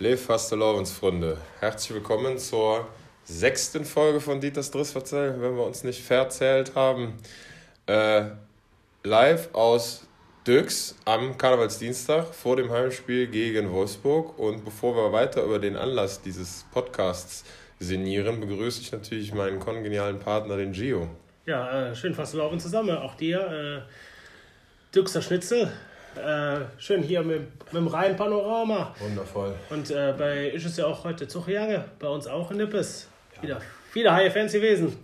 Lev Fastelovensfreunde, herzlich willkommen zur sechsten Folge von Dieters Drissverzell, wenn wir uns nicht verzählt haben. Äh, live aus Dux am Karnevalsdienstag vor dem Heimspiel gegen Wolfsburg. Und bevor wir weiter über den Anlass dieses Podcasts sinnieren, begrüße ich natürlich meinen kongenialen Partner, den Gio. Ja, äh, schön Fasteloven zusammen, auch dir. Äh, Düxer Schnitzel, äh, schön hier mit, mit dem reinen Panorama. Wundervoll. Und äh, bei ist es ja auch heute Zuchjange, bei uns auch in Nippes. Ja. Wieder viele Haie Fans gewesen.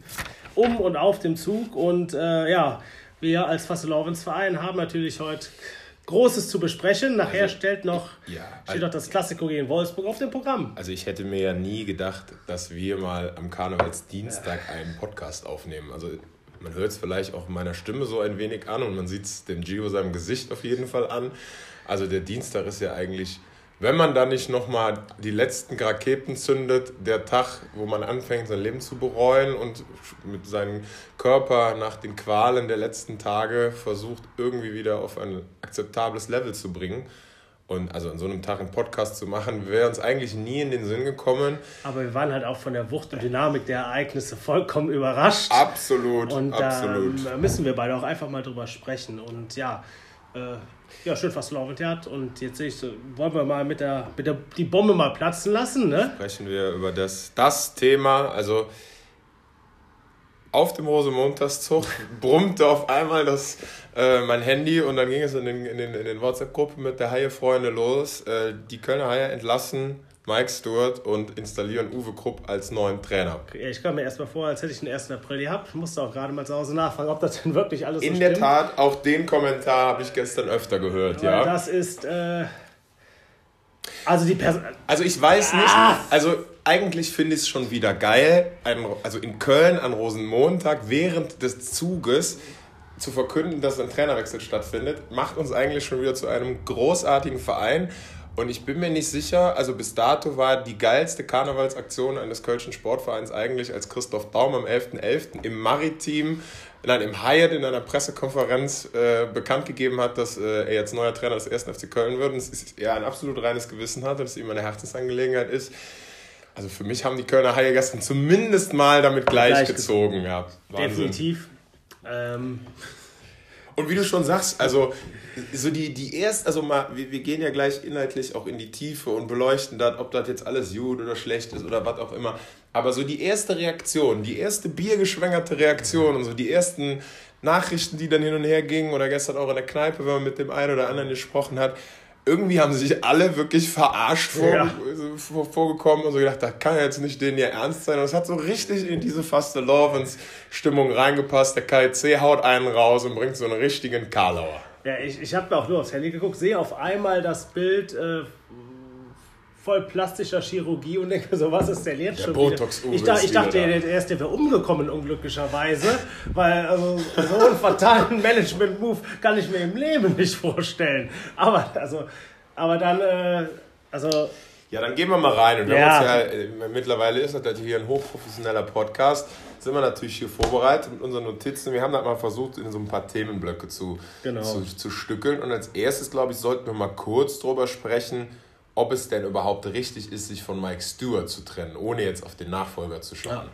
Um und auf dem Zug. Und äh, ja, wir als Fastelovens Verein haben natürlich heute Großes zu besprechen. Nachher also, stellt noch, ja, steht also, noch das Klassiko gegen Wolfsburg auf dem Programm. Also ich hätte mir ja nie gedacht, dass wir mal am Karnevalsdienstag einen Podcast aufnehmen. Also man hört es vielleicht auch meiner Stimme so ein wenig an und man sieht es dem Gio seinem Gesicht auf jeden Fall an. Also der Dienstag ist ja eigentlich, wenn man da nicht nochmal die letzten Raketen zündet, der Tag, wo man anfängt, sein Leben zu bereuen und mit seinem Körper nach den Qualen der letzten Tage versucht, irgendwie wieder auf ein akzeptables Level zu bringen. Und also an so einem Tag einen Podcast zu machen, wäre uns eigentlich nie in den Sinn gekommen. Aber wir waren halt auch von der Wucht und Dynamik der Ereignisse vollkommen überrascht. Absolut, und absolut. da müssen wir beide auch einfach mal drüber sprechen. Und ja, äh, ja, schön was hat. Und jetzt ich, wollen wir mal mit der, mit der die Bombe mal platzen lassen. Ne? Sprechen wir über das, das Thema. Also auf dem Rosenmontagszug brummte auf einmal das, äh, mein Handy und dann ging es in den, in den, in den WhatsApp-Gruppen mit der Haie-Freunde los. Äh, die Kölner Haie entlassen Mike Stewart und installieren Uwe Krupp als neuen Trainer. Ich kam mir erstmal vor, als hätte ich den 1. April gehabt. Ich musste auch gerade mal zu Hause nachfragen, ob das denn wirklich alles in so. In der Tat, auch den Kommentar habe ich gestern öfter gehört, Weil ja. Das ist... Äh also die Person. Also ich weiß nicht. Ah. Also eigentlich finde ich es schon wieder geil, also in Köln an Rosenmontag während des Zuges zu verkünden, dass ein Trainerwechsel stattfindet, macht uns eigentlich schon wieder zu einem großartigen Verein. Und ich bin mir nicht sicher, also bis dato war die geilste Karnevalsaktion eines Kölschen Sportvereins eigentlich, als Christoph Daum am 11.11. .11. im Maritim, nein, im Hyatt in einer Pressekonferenz äh, bekannt gegeben hat, dass äh, er jetzt neuer Trainer des 1. FC Köln wird und es er ein absolut reines Gewissen hat, dass es ihm eine Herzensangelegenheit ist. Also für mich haben die Kölner Haie gestern zumindest mal damit gleichgezogen. Gleich ja, Definitiv. Ähm. Und wie du schon sagst, also so die, die erst, also mal, wir, wir gehen ja gleich inhaltlich auch in die Tiefe und beleuchten das, ob das jetzt alles gut oder schlecht ist oder was auch immer. Aber so die erste Reaktion, die erste biergeschwängerte Reaktion und so die ersten Nachrichten, die dann hin und her gingen oder gestern auch in der Kneipe, wenn man mit dem einen oder anderen gesprochen hat, irgendwie haben sich alle wirklich verarscht vor, ja. vor, vorgekommen und so gedacht, das kann ja jetzt nicht denen ja ernst sein. Und es hat so richtig in diese Faste Lovens Stimmung reingepasst. Der KIC haut einen raus und bringt so einen richtigen Karlauer. Ja, ich, ich habe mir auch nur aufs Handy geguckt, sehe auf einmal das Bild äh, voll plastischer Chirurgie und denke so, was ist denn jetzt der schon Botox wieder? Ich, da, ich dachte, der erste wäre umgekommen, unglücklicherweise, weil also, so einen fatalen Management-Move kann ich mir im Leben nicht vorstellen. Aber, also, aber dann, äh, also... Ja, dann gehen wir mal rein. Und ja. ja äh, mittlerweile ist das hier ein hochprofessioneller Podcast sind wir natürlich hier vorbereitet mit unseren Notizen. Wir haben das mal versucht, in so ein paar Themenblöcke zu, genau. zu, zu stückeln. Und als erstes, glaube ich, sollten wir mal kurz drüber sprechen, ob es denn überhaupt richtig ist, sich von Mike Stewart zu trennen, ohne jetzt auf den Nachfolger zu schauen. Ja.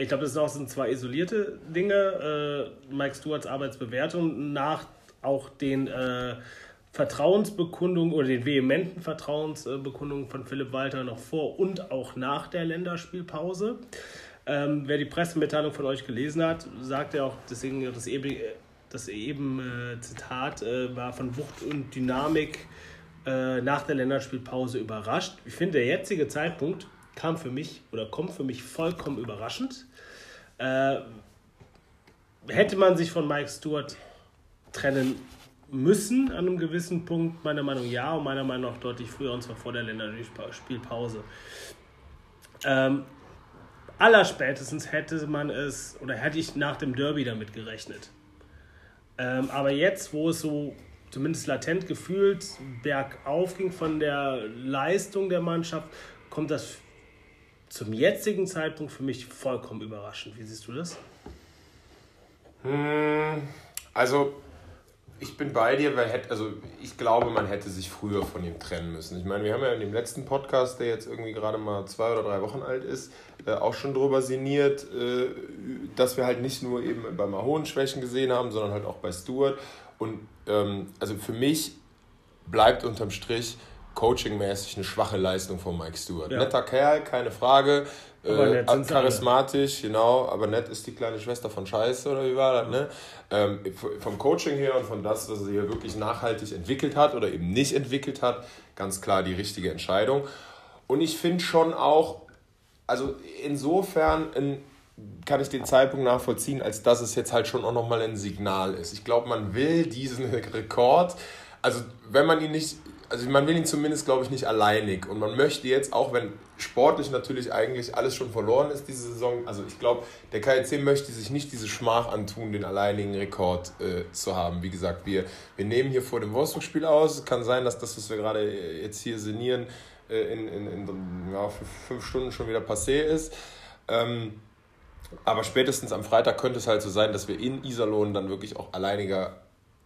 Ich glaube, das sind auch sind zwei isolierte Dinge. Äh, Mike Stewarts Arbeitsbewertung nach auch den äh, Vertrauensbekundungen oder den vehementen Vertrauensbekundungen von Philipp Walter noch vor und auch nach der Länderspielpause. Ähm, wer die Pressemitteilung von euch gelesen hat, sagt ja auch, deswegen das eben, das eben äh, Zitat äh, war von Wucht und Dynamik äh, nach der Länderspielpause überrascht. Ich finde, der jetzige Zeitpunkt kam für mich oder kommt für mich vollkommen überraschend. Äh, hätte man sich von Mike Stewart trennen müssen an einem gewissen Punkt, meiner Meinung nach ja und meiner Meinung nach deutlich früher und zwar vor der Länderspielpause. Ähm, allerspätestens hätte man es oder hätte ich nach dem Derby damit gerechnet. Ähm, aber jetzt, wo es so zumindest latent gefühlt bergauf ging von der Leistung der Mannschaft, kommt das zum jetzigen Zeitpunkt für mich vollkommen überraschend. Wie siehst du das? Hm, also ich bin bei dir, weil hätte, also ich glaube, man hätte sich früher von ihm trennen müssen. Ich meine, wir haben ja in dem letzten Podcast, der jetzt irgendwie gerade mal zwei oder drei Wochen alt ist, äh, auch schon drüber sinniert, äh, dass wir halt nicht nur eben bei Mahon Schwächen gesehen haben, sondern halt auch bei Stuart. Und ähm, also für mich bleibt unterm Strich coachingmäßig eine schwache Leistung von Mike Stewart. Ja. Netter Kerl, keine Frage. Äh, charismatisch, genau, aber nett ist die kleine Schwester von Scheiße, oder wie war das, ne? Ähm, vom Coaching her und von das, was er hier wirklich nachhaltig entwickelt hat oder eben nicht entwickelt hat, ganz klar die richtige Entscheidung. Und ich finde schon auch, also insofern ein, kann ich den Zeitpunkt nachvollziehen, als dass es jetzt halt schon auch nochmal ein Signal ist. Ich glaube, man will diesen Rekord, also wenn man ihn nicht also man will ihn zumindest, glaube ich, nicht alleinig. Und man möchte jetzt, auch wenn sportlich natürlich eigentlich alles schon verloren ist diese Saison, also ich glaube, der KLC möchte sich nicht diese Schmach antun, den alleinigen Rekord äh, zu haben. Wie gesagt, wir, wir nehmen hier vor dem Wolfsburg-Spiel aus. Es kann sein, dass das, was wir gerade jetzt hier sinnieren, äh, in, in, in ja, fünf Stunden schon wieder passé ist. Ähm, aber spätestens am Freitag könnte es halt so sein, dass wir in Iserlohn dann wirklich auch alleiniger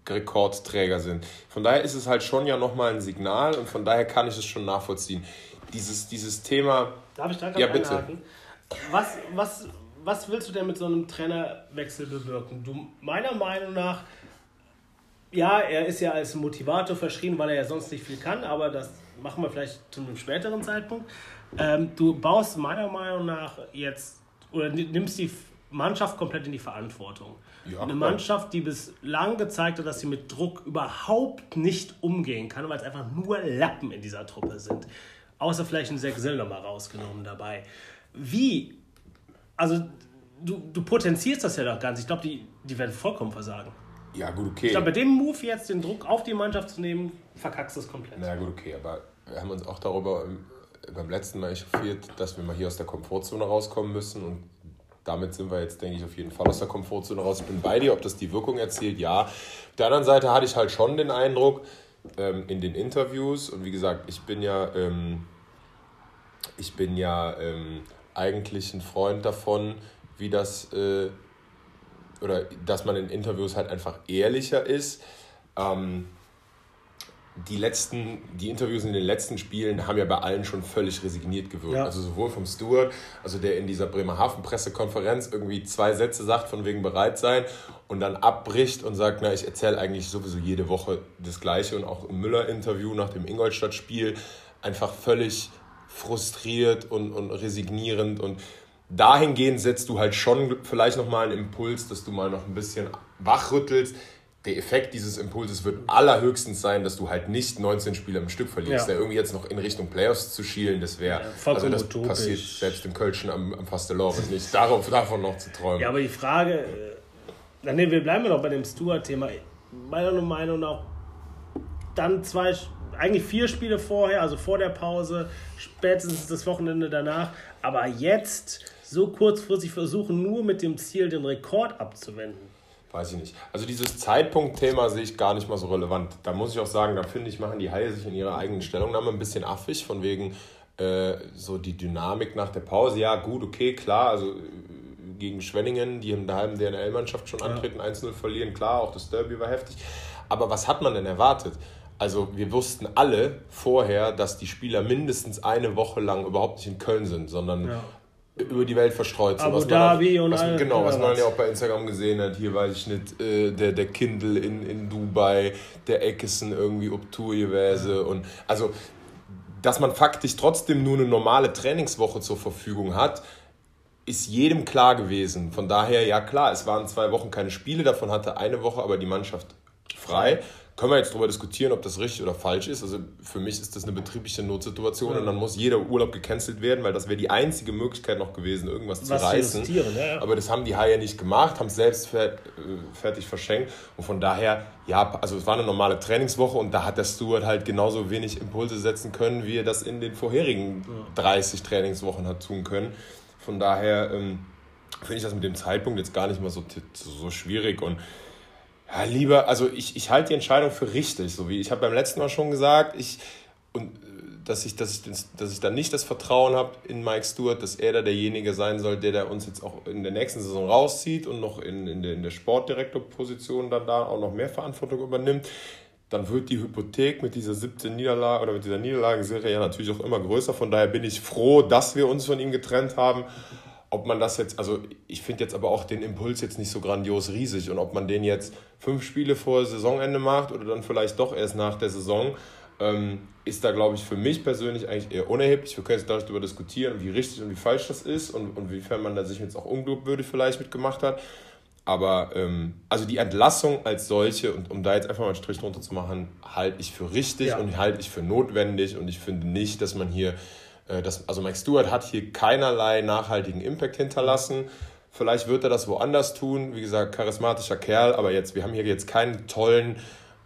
Rekordträger sind. Von daher ist es halt schon ja nochmal ein Signal und von daher kann ich es schon nachvollziehen. Dieses, dieses Thema. Darf ich da ja, bitte. Einhaken? Was, was, was willst du denn mit so einem Trainerwechsel bewirken? Du, meiner Meinung nach, ja, er ist ja als Motivator verschrien, weil er ja sonst nicht viel kann, aber das machen wir vielleicht zu einem späteren Zeitpunkt. Ähm, du baust meiner Meinung nach jetzt oder nimmst die Mannschaft komplett in die Verantwortung. Ja, eine Mannschaft, die bislang gezeigt hat, dass sie mit Druck überhaupt nicht umgehen kann, weil es einfach nur Lappen in dieser Truppe sind. Außer vielleicht ein Sechsel nochmal rausgenommen dabei. Wie? Also, du, du potenzierst das ja doch ganz. Ich glaube, die, die werden vollkommen versagen. Ja, gut, okay. Ich glaube, bei dem Move jetzt den Druck auf die Mannschaft zu nehmen, verkackst du es komplett. Na gut, okay, aber wir haben uns auch darüber beim letzten Mal echauffiert, dass wir mal hier aus der Komfortzone rauskommen müssen und damit sind wir jetzt, denke ich, auf jeden Fall aus der Komfortzone raus. Ich bin bei dir, ob das die Wirkung erzielt, ja. Auf der anderen Seite hatte ich halt schon den Eindruck, ähm, in den Interviews, und wie gesagt, ich bin ja, ähm, ich bin ja ähm, eigentlich ein Freund davon, wie das, äh, oder dass man in Interviews halt einfach ehrlicher ist. Ähm, die letzten, die Interviews in den letzten Spielen haben ja bei allen schon völlig resigniert gewirkt. Ja. Also sowohl vom Stewart, also der in dieser Bremerhaven Pressekonferenz irgendwie zwei Sätze sagt von wegen bereit sein und dann abbricht und sagt, na, ich erzähle eigentlich sowieso jede Woche das Gleiche und auch im Müller-Interview nach dem Ingolstadt-Spiel einfach völlig frustriert und, und resignierend und dahingehend setzt du halt schon vielleicht nochmal einen Impuls, dass du mal noch ein bisschen wachrüttelst der Effekt dieses Impulses wird allerhöchstens sein, dass du halt nicht 19 Spiele im Stück verlierst. Ja. Da irgendwie jetzt noch in Richtung Playoffs zu schielen, das wäre. Ja, also das utopisch. passiert selbst im Kölschen am, am Fastelovs nicht. Darauf, davon noch zu träumen. Ja, aber die Frage, äh, nee, wir bleiben noch bei dem Stuart-Thema. Meiner Meinung nach, dann zwei, eigentlich vier Spiele vorher, also vor der Pause, spätestens das Wochenende danach. Aber jetzt so kurzfristig versuchen, nur mit dem Ziel, den Rekord abzuwenden weiß ich nicht. Also dieses Zeitpunktthema sehe ich gar nicht mal so relevant. Da muss ich auch sagen, da finde ich, machen die Haie sich in ihrer eigenen Stellungnahme ein bisschen affig, von wegen äh, so die Dynamik nach der Pause. Ja, gut, okay, klar, also äh, gegen Schwenningen, die in der halben DNL-Mannschaft schon antreten, ja. 1-0 verlieren, klar, auch das Derby war heftig. Aber was hat man denn erwartet? Also wir wussten alle vorher, dass die Spieler mindestens eine Woche lang überhaupt nicht in Köln sind, sondern ja über die Welt verstreut sind. Abu was Dhabi man, und was, Genau, was man ja auch bei Instagram gesehen hat. Hier weiß ich nicht, äh, der, der Kindle in, in Dubai, der Eckesen irgendwie ob Tour gewesen. Und also, dass man faktisch trotzdem nur eine normale Trainingswoche zur Verfügung hat, ist jedem klar gewesen. Von daher, ja klar, es waren zwei Wochen keine Spiele, davon hatte eine Woche aber die Mannschaft frei können wir jetzt darüber diskutieren, ob das richtig oder falsch ist. Also für mich ist das eine betriebliche Notsituation und dann muss jeder Urlaub gecancelt werden, weil das wäre die einzige Möglichkeit noch gewesen, irgendwas Was zu reißen. Ja, ja. Aber das haben die Haie nicht gemacht, haben es selbst äh, fertig verschenkt und von daher, ja, also es war eine normale Trainingswoche und da hat der Steward halt genauso wenig Impulse setzen können, wie er das in den vorherigen 30 Trainingswochen hat tun können. Von daher ähm, finde ich das mit dem Zeitpunkt jetzt gar nicht mal so, so schwierig und ja, lieber, also ich, ich halte die Entscheidung für richtig, so wie ich habe beim letzten Mal schon gesagt, ich und äh, dass ich, dass ich, dass ich da nicht das Vertrauen habe in Mike Stewart, dass er da derjenige sein soll, der, der uns jetzt auch in der nächsten Saison rauszieht und noch in, in der, in der Sportdirektorposition dann da auch noch mehr Verantwortung übernimmt dann wird die Hypothek mit dieser 17 Niederlage oder mit dieser Niederlagenserie ja natürlich auch immer größer. Von daher bin ich froh, dass wir uns von ihm getrennt haben. Ob man das jetzt, also ich finde jetzt aber auch den Impuls jetzt nicht so grandios riesig und ob man den jetzt fünf Spiele vor Saisonende macht oder dann vielleicht doch erst nach der Saison, ähm, ist da, glaube ich, für mich persönlich eigentlich eher unerheblich. Wir können jetzt darüber diskutieren, wie richtig und wie falsch das ist und, und wiefern man da sich jetzt auch unglaubwürdig vielleicht mitgemacht hat. Aber ähm, also die Entlassung als solche, und um da jetzt einfach mal einen Strich drunter zu machen, halte ich für richtig ja. und halte ich für notwendig. Und ich finde nicht, dass man hier, das, also Mike Stewart hat hier keinerlei nachhaltigen Impact hinterlassen. Vielleicht wird er das woanders tun. Wie gesagt, charismatischer Kerl, aber jetzt, wir haben hier jetzt keinen tollen,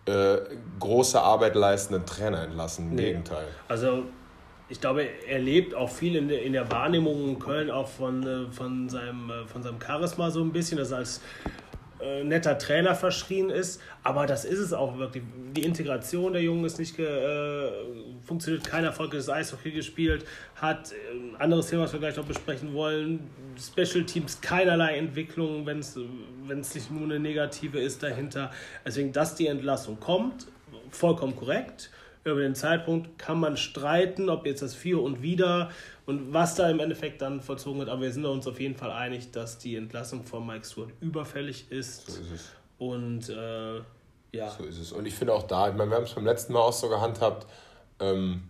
äh, große Arbeit leistenden Trainer entlassen. Im nee. Gegenteil. Also ich glaube, er lebt auch viel in der, in der Wahrnehmung in Köln auch von, äh, von, seinem, äh, von seinem Charisma so ein bisschen, dass er als äh, netter Trainer verschrien ist. Aber das ist es auch wirklich. Die Integration der Jungen ist nicht äh, funktioniert, kein erfolgreiches Eishockey gespielt, hat äh, anderes Thema, was wir gleich noch besprechen wollen. Special Teams keinerlei Entwicklung, wenn es nicht nur eine negative ist dahinter. Deswegen, dass die Entlassung kommt, vollkommen korrekt über den Zeitpunkt kann man streiten, ob jetzt das Für und Wider und was da im Endeffekt dann vollzogen wird. Aber wir sind uns auf jeden Fall einig, dass die Entlassung von Mike Stewart überfällig ist. So ist es. Und äh, ja. So ist es. Und ich finde auch da, ich meine, wir haben es beim letzten Mal auch so gehandhabt, ähm,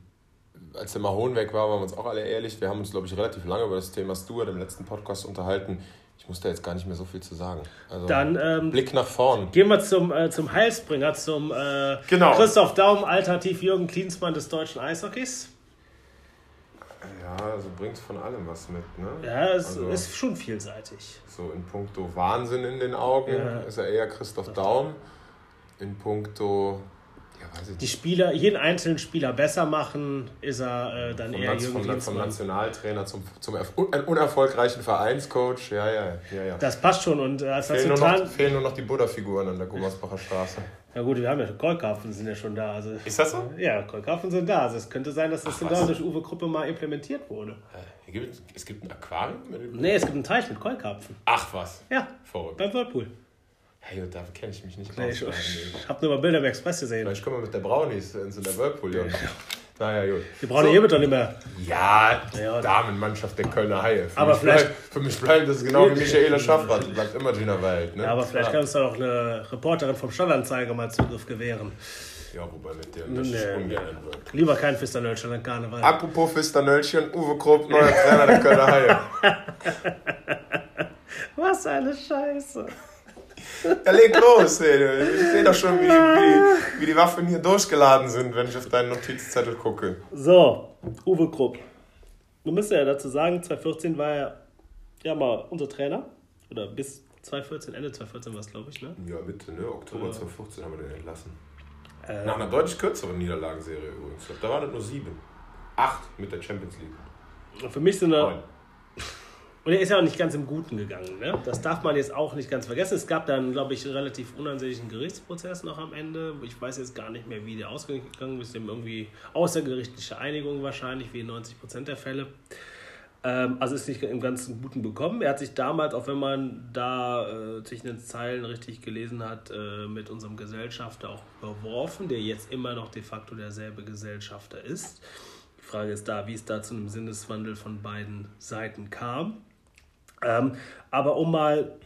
als der Mahon weg war, waren wir uns auch alle ehrlich. Wir haben uns, glaube ich, relativ lange über das Thema Stewart im letzten Podcast unterhalten. Ich muss da jetzt gar nicht mehr so viel zu sagen. Also, Dann ähm, Blick nach vorn. Gehen wir zum, äh, zum Heilsbringer, zum äh, genau. Christoph Daum, alternativ Jürgen Klinsmann des deutschen Eishockeys. Ja, also bringt von allem was mit, ne? Ja, es also, ist schon vielseitig. So in puncto Wahnsinn in den Augen ja. ist er eher Christoph Daum. In puncto die Spieler, jeden einzelnen Spieler besser machen, ist er äh, dann vom eher Naz Jürgen vom, vom Nationaltrainer zum, zum unerfolgreichen Vereinscoach, ja, ja, ja, ja. Das passt schon. Und äh, als fehlen, nur noch, fehlen nur noch die Buddha-Figuren an der Gummersbacher Straße. Ja gut, wir haben ja Kolkafen sind ja schon da. Also, ist das so? Ja, Kolkafen sind da. Also es könnte sein, dass das Ach, sogar durch Uwe Gruppe mal implementiert wurde. Es gibt ein Aquarium? Nee, es gibt einen Teich mit Kolkarpfen. Ach was? Ja, Verrückt. beim Whirlpool. Hey, da kenne ich mich nicht nee, Ich, ich habe nur mal Bilder im Express gesehen. Vielleicht kommen wir mit der Brownies in so einer Whirlpool. Ja. Naja, gut. Die Brownie so. wird doch nicht mehr. Ja, ja, Damenmannschaft der Kölner Haie. Für aber mich vielleicht. Bleibt, für mich bleibt das genau wie Michaela Schaffrath. Bleibt immer Gina Wald. Ne? Ja, aber vielleicht ja. kannst du auch eine Reporterin vom Stadtanzeiger mal Zugriff gewähren. Ja, wobei mit der das nee. ungern wird. Lieber kein Fisternölchen an Karneval. Apropos Fisternölchen, Uwe Krupp, neuer Trainer der Kölner Haie. Was eine Scheiße. Ja, leg los, ey. Ich sehe doch schon, wie die, wie, wie die Waffen hier durchgeladen sind, wenn ich auf deinen Notizzettel gucke. So, Uwe Krupp. Du müsst ja dazu sagen, 2014 war er ja mal unser Trainer. Oder bis 2014, Ende 2014 war es, glaube ich, ne? Ja, Mitte, ne? Oktober ja. 2014 haben wir den entlassen. Äh, Nach einer deutlich kürzeren Niederlagenserie übrigens. Da waren es nur sieben. Acht mit der Champions League. Für mich sind da und er ist ja auch nicht ganz im Guten gegangen. Ne? Das darf man jetzt auch nicht ganz vergessen. Es gab dann, glaube ich, einen relativ unansehnlichen Gerichtsprozess noch am Ende. Ich weiß jetzt gar nicht mehr, wie der ausgegangen ist. Irgendwie außergerichtliche Einigung wahrscheinlich, wie in 90 Prozent der Fälle. Ähm, also ist nicht im ganzen Guten bekommen. Er hat sich damals, auch wenn man da äh, zwischen den Zeilen richtig gelesen hat, äh, mit unserem Gesellschafter auch überworfen, der jetzt immer noch de facto derselbe Gesellschafter ist. Die Frage ist da, wie es da zu einem Sinneswandel von beiden Seiten kam. Ähm, aber um mal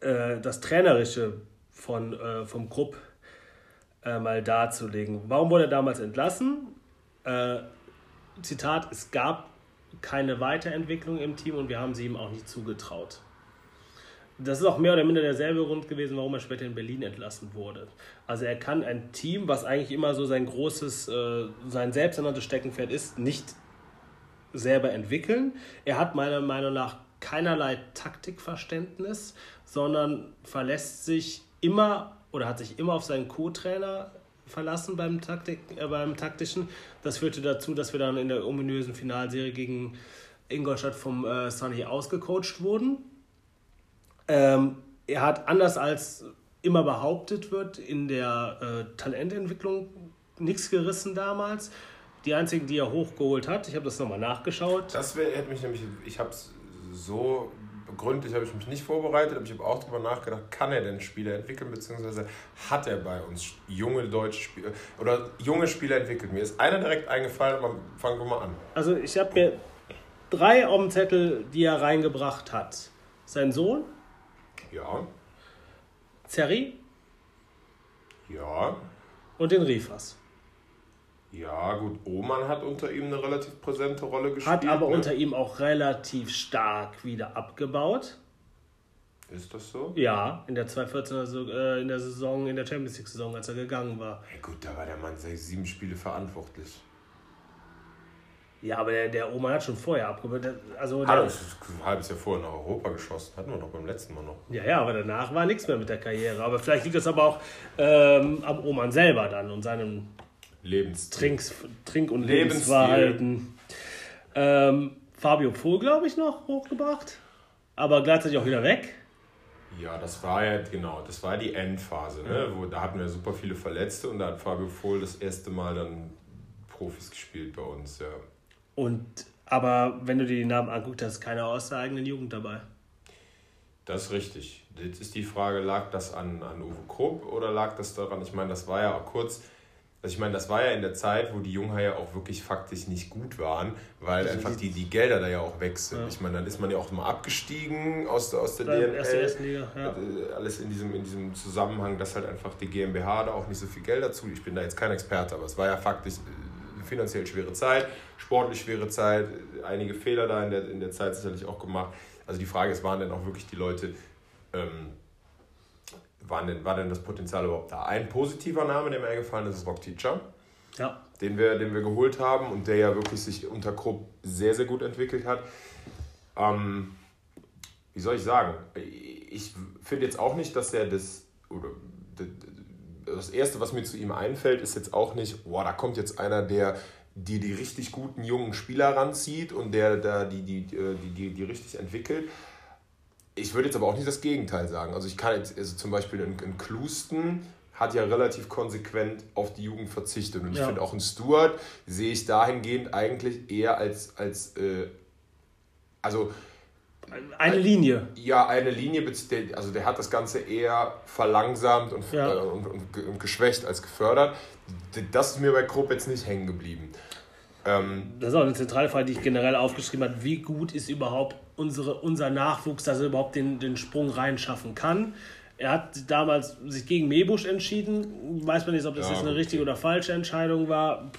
äh, das Trainerische von, äh, vom Grupp äh, mal darzulegen. Warum wurde er damals entlassen? Äh, Zitat, es gab keine Weiterentwicklung im Team und wir haben sie ihm auch nicht zugetraut. Das ist auch mehr oder minder derselbe Grund gewesen, warum er später in Berlin entlassen wurde. Also er kann ein Team, was eigentlich immer so sein großes, äh, sein selbsternanntes Steckenpferd ist, nicht selber entwickeln. Er hat meiner Meinung nach keinerlei Taktikverständnis, sondern verlässt sich immer oder hat sich immer auf seinen Co-Trainer verlassen beim, Taktik, äh, beim taktischen. Das führte dazu, dass wir dann in der ominösen Finalserie gegen Ingolstadt vom äh, Sunny ausgecoacht wurden. Ähm, er hat anders als immer behauptet wird in der äh, Talententwicklung nichts gerissen damals. die einzigen, die er hochgeholt hat. Ich habe das nochmal nachgeschaut. Das wär, hätte mich nämlich, ich habe es so gründlich habe ich mich nicht vorbereitet, aber ich habe auch darüber nachgedacht, kann er denn Spieler entwickeln, beziehungsweise hat er bei uns junge deutsche Spieler oder junge Spieler entwickelt. Mir ist einer direkt eingefallen, aber fangen wir mal an. Also ich habe mir drei auf dem Zettel, die er reingebracht hat. Sein Sohn. Ja. Zerri. Ja. Und den Rifas. Ja, gut, Oman hat unter ihm eine relativ präsente Rolle gespielt. Hat aber ne? unter ihm auch relativ stark wieder abgebaut. Ist das so? Ja, in der 2014er äh, in der Saison, in der Champions League Saison, als er gegangen war. Ja, gut, da war der Mann sechs, sieben Spiele verantwortlich. Ja, aber der, der Oman hat schon vorher abgebaut. Also hat uns ein halbes Jahr vorher nach Europa geschossen. Hatten wir doch beim letzten Mal noch. Ja, ja, aber danach war nichts mehr mit der Karriere. Aber vielleicht liegt das aber auch ähm, am Oman selber dann und seinem Trinks, Trink- und Lebensverhalten. Ähm, Fabio Pohl, glaube ich, noch hochgebracht, aber gleichzeitig auch wieder weg. Ja, das war ja, genau, das war die Endphase, ne? Wo, da hatten wir super viele Verletzte und da hat Fabio Pohl das erste Mal dann Profis gespielt bei uns, ja. Und, aber wenn du dir die Namen anguckst, da ist keiner aus der eigenen Jugend dabei. Das ist richtig. Jetzt ist die Frage, lag das an, an Uwe Krupp oder lag das daran, ich meine, das war ja auch kurz, also ich meine, das war ja in der Zeit, wo die Junghaie auch wirklich faktisch nicht gut waren, weil das einfach die, die Gelder da ja auch weg sind. Ja. Ich meine, dann ist man ja auch mal abgestiegen aus der, aus der DNL. Erste Liga, ja. Äh, alles in diesem, in diesem Zusammenhang, dass halt einfach die GmbH da auch nicht so viel Geld dazu. Ich bin da jetzt kein Experte, aber es war ja faktisch eine äh, finanziell schwere Zeit, sportlich schwere Zeit, einige Fehler da in der, in der Zeit sicherlich auch gemacht. Also die Frage ist, waren denn auch wirklich die Leute... Ähm, war denn, war denn das Potenzial überhaupt da? Ein positiver Name, der mir eingefallen ist, ist Rock Teacher. Ja. Den wir, den wir geholt haben und der ja wirklich sich unter Krupp sehr, sehr gut entwickelt hat. Ähm, wie soll ich sagen? Ich finde jetzt auch nicht, dass er das, oder das Erste, was mir zu ihm einfällt, ist jetzt auch nicht, boah, da kommt jetzt einer, der die, die richtig guten jungen Spieler ranzieht und der da die, die, die, die, die richtig entwickelt. Ich würde jetzt aber auch nicht das Gegenteil sagen. Also ich kann jetzt, also zum Beispiel in, in Klusten hat ja relativ konsequent auf die Jugend verzichtet. Und ich ja. finde auch in Stuart sehe ich dahingehend eigentlich eher als, als äh, also eine Linie. Ja, eine Linie, also der hat das Ganze eher verlangsamt und, ja. äh, und, und, und, geschwächt als gefördert. Das ist mir bei Krupp jetzt nicht hängen geblieben. Ähm, das ist auch eine zentrale Frage, die ich generell aufgeschrieben habe. Wie gut ist überhaupt unsere, unser Nachwuchs, dass er überhaupt den, den Sprung reinschaffen kann? Er hat damals sich gegen Mebusch entschieden. Weiß man nicht, ob das ja, jetzt eine richtige oder falsche Entscheidung war.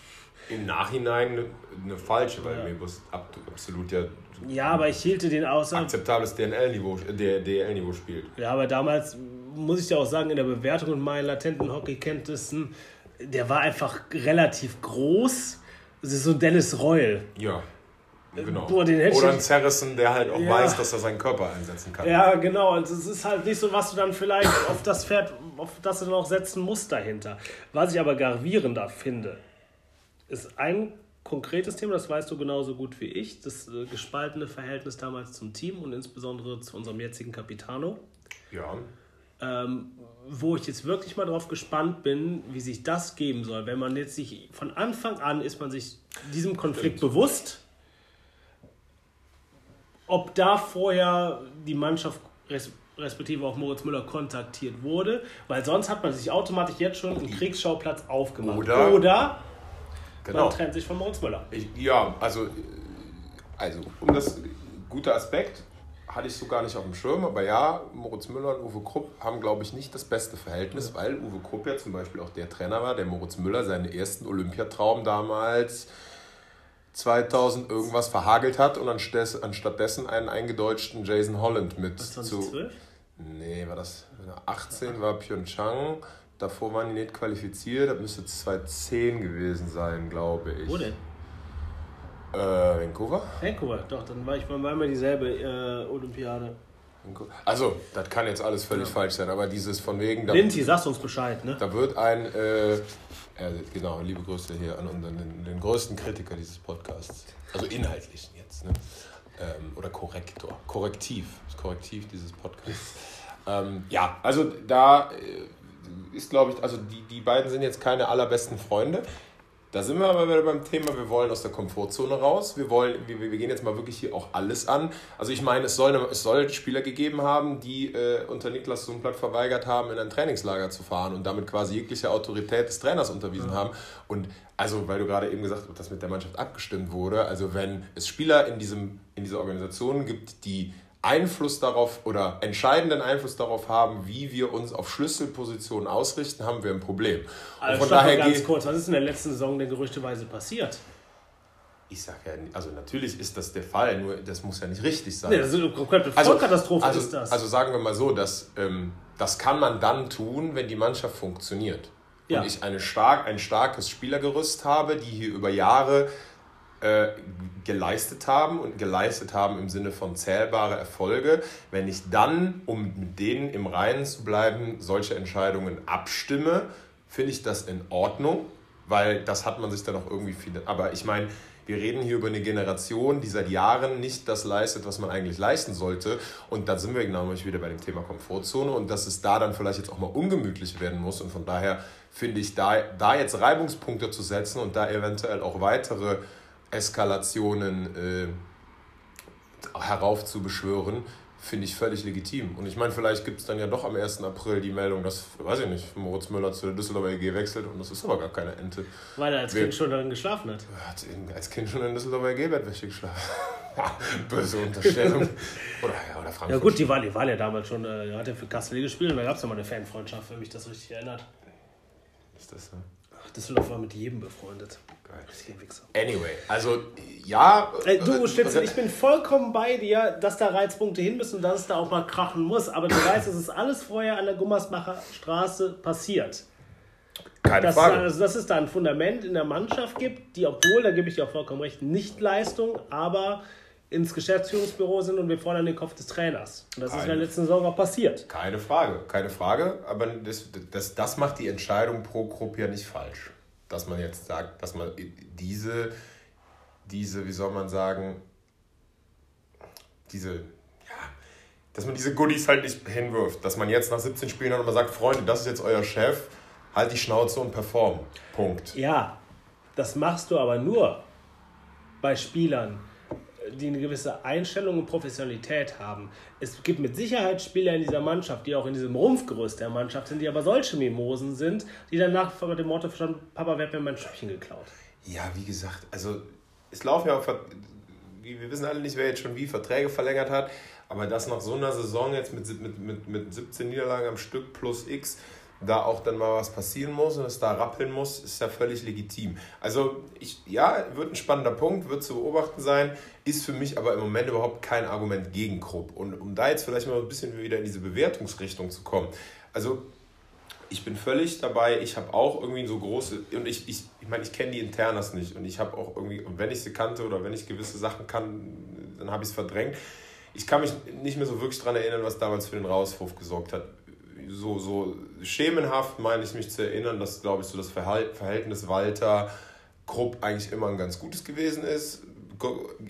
Im Nachhinein eine, eine falsche, weil ja. Mebusch absolut ja. Ja, aber ich hielte den außer. Akzeptables DNL-Niveau, DL-Niveau spielt. Ja, aber damals, muss ich ja auch sagen, in der Bewertung und meinen latenten Hockeykenntnissen, der war einfach relativ groß das ist so Dennis Reul. Ja. Genau. Boah, Oder ein Zerrissen, der halt auch ja. weiß, dass er seinen Körper einsetzen kann. Ja, genau. Und es ist halt nicht so, was du dann vielleicht auf das Pferd, auf das du dann auch setzen musst dahinter. Was ich aber gravierender finde, ist ein konkretes Thema, das weißt du genauso gut wie ich, das äh, gespaltene Verhältnis damals zum Team und insbesondere zu unserem jetzigen Capitano. Ja. Ähm, wo ich jetzt wirklich mal drauf gespannt bin, wie sich das geben soll. Wenn man jetzt sich von Anfang an ist man sich diesem Konflikt Stimmt. bewusst, ob da vorher die Mannschaft respektive auch Moritz Müller kontaktiert wurde, weil sonst hat man sich automatisch jetzt schon einen Kriegsschauplatz aufgemacht. Oder, Oder genau. man trennt sich von Moritz Müller. Ich, ja, also, also um das guter Aspekt, hatte ich so gar nicht auf dem Schirm, aber ja, Moritz Müller und Uwe Krupp haben, glaube ich, nicht das beste Verhältnis, weil Uwe Krupp ja zum Beispiel auch der Trainer war, der Moritz Müller seinen ersten Olympiatraum damals 2000 irgendwas verhagelt hat und anstattdessen einen eingedeutschten Jason Holland mit Was, 2012? zu. Nee, war das 18 war Pyeongchang. Davor waren die nicht qualifiziert, das müsste 2010 gewesen sein, glaube ich. Wo denn? Äh, Vancouver? Vancouver, doch, dann war ich bei mir dieselbe äh, Olympiade. Also, das kann jetzt alles völlig ja. falsch sein, aber dieses von wegen. Da, Linti, sagst uns Bescheid, ne? Da wird ein, äh, äh, genau, liebe Grüße hier an unseren, den, den, größten Kritiker dieses Podcasts. Also inhaltlichen jetzt, ne? Ähm, oder Korrektor. Korrektiv. Das Korrektiv dieses Podcasts. ähm, ja, also da äh, ist, glaube ich, also die, die beiden sind jetzt keine allerbesten Freunde. Da sind wir aber wieder beim Thema, wir wollen aus der Komfortzone raus. Wir, wollen, wir, wir gehen jetzt mal wirklich hier auch alles an. Also ich meine, es soll, es soll Spieler gegeben haben, die äh, unter Niklas Sundblatt verweigert haben, in ein Trainingslager zu fahren und damit quasi jegliche Autorität des Trainers unterwiesen ja. haben. Und also, weil du gerade eben gesagt hast, dass mit der Mannschaft abgestimmt wurde, also wenn es Spieler in, diesem, in dieser Organisation gibt, die Einfluss darauf oder entscheidenden Einfluss darauf haben, wie wir uns auf Schlüsselpositionen ausrichten, haben wir ein Problem. Also von daher ganz kurz, was ist in der letzten Saison denn gerüchteweise passiert? Ich sage ja, also natürlich ist das der Fall, nur das muss ja nicht richtig sein. Nee, das ist eine komplette Vollkatastrophe also, ist das. Also sagen wir mal so, dass, ähm, das kann man dann tun, wenn die Mannschaft funktioniert. Ja. Und ich eine stark, ein starkes Spielergerüst habe, die hier über Jahre äh, geleistet haben und geleistet haben im Sinne von zählbare Erfolge, wenn ich dann, um mit denen im Reinen zu bleiben, solche Entscheidungen abstimme, finde ich das in Ordnung, weil das hat man sich dann auch irgendwie viel. Aber ich meine, wir reden hier über eine Generation, die seit Jahren nicht das leistet, was man eigentlich leisten sollte. Und da sind wir genau wieder bei dem Thema Komfortzone und dass es da dann vielleicht jetzt auch mal ungemütlich werden muss. Und von daher finde ich, da, da jetzt Reibungspunkte zu setzen und da eventuell auch weitere Eskalationen äh, heraufzubeschwören, finde ich völlig legitim. Und ich meine, vielleicht gibt es dann ja doch am 1. April die Meldung, dass, weiß ich nicht, Moritz Müller zu der Düsseldorfer EG wechselt und das ist aber gar keine Ente. Weil er als Kind schon darin geschlafen hat. Er Hat als Kind schon in Düsseldorfer EG-Bettwäsche geschlafen. Böse Unterstellung. oder, ja, oder Frankfurt. Ja gut, die waren, die waren ja damals schon, äh, hat ja für Kassel gespielt und da gab es ja mal eine Fanfreundschaft, wenn mich das richtig erinnert. Ist das so? Ach, Düsseldorf war mit jedem befreundet. Anyway, also ja. Äh, du, Stitzel, ich bin vollkommen bei dir, dass da Reizpunkte hin müssen und dass es da auch mal krachen muss. Aber du weißt, es ist alles vorher an der Gummersbacher Straße passiert. Keine dass, Frage. Also, dass es da ein Fundament in der Mannschaft gibt, die, obwohl, da gebe ich dir auch vollkommen recht, nicht Leistung, aber ins Geschäftsführungsbüro sind und wir fordern den Kopf des Trainers. Und das keine, ist in der letzten Saison auch passiert. Keine Frage, keine Frage. Aber das, das, das macht die Entscheidung pro Gruppe ja nicht falsch dass man jetzt sagt, dass man diese, diese, wie soll man sagen, diese, ja, dass man diese Goodies halt nicht hinwirft. Dass man jetzt nach 17 Spielen dann immer sagt, Freunde, das ist jetzt euer Chef, halt die Schnauze und perform. Punkt. Ja, das machst du aber nur bei Spielern, die eine gewisse Einstellung und Professionalität haben. Es gibt mit Sicherheit Spieler in dieser Mannschaft, die auch in diesem Rumpfgerüst der Mannschaft sind, die aber solche Mimosen sind, die danach mit dem Motto verstanden, Papa, wer hat mir mein Schöpfchen geklaut? Ja, wie gesagt, also es laufen ja auch, wir wissen alle nicht, wer jetzt schon wie Verträge verlängert hat, aber das nach so einer Saison jetzt mit, mit, mit, mit 17 Niederlagen am Stück plus X, da auch dann mal was passieren muss und es da rappeln muss, ist ja völlig legitim. Also ich, ja, wird ein spannender Punkt, wird zu beobachten sein, ist für mich aber im Moment überhaupt kein Argument gegen Krupp. Und um da jetzt vielleicht mal ein bisschen wieder in diese Bewertungsrichtung zu kommen. Also ich bin völlig dabei, ich habe auch irgendwie so große, und ich, ich, ich meine, ich kenne die Internas nicht und ich habe auch irgendwie, und wenn ich sie kannte oder wenn ich gewisse Sachen kann, dann habe ich es verdrängt. Ich kann mich nicht mehr so wirklich daran erinnern, was damals für den Rauswurf gesorgt hat so, so schemenhaft meine ich mich zu erinnern, dass, glaube ich, so das Verhältnis Walter Krupp eigentlich immer ein ganz gutes gewesen ist.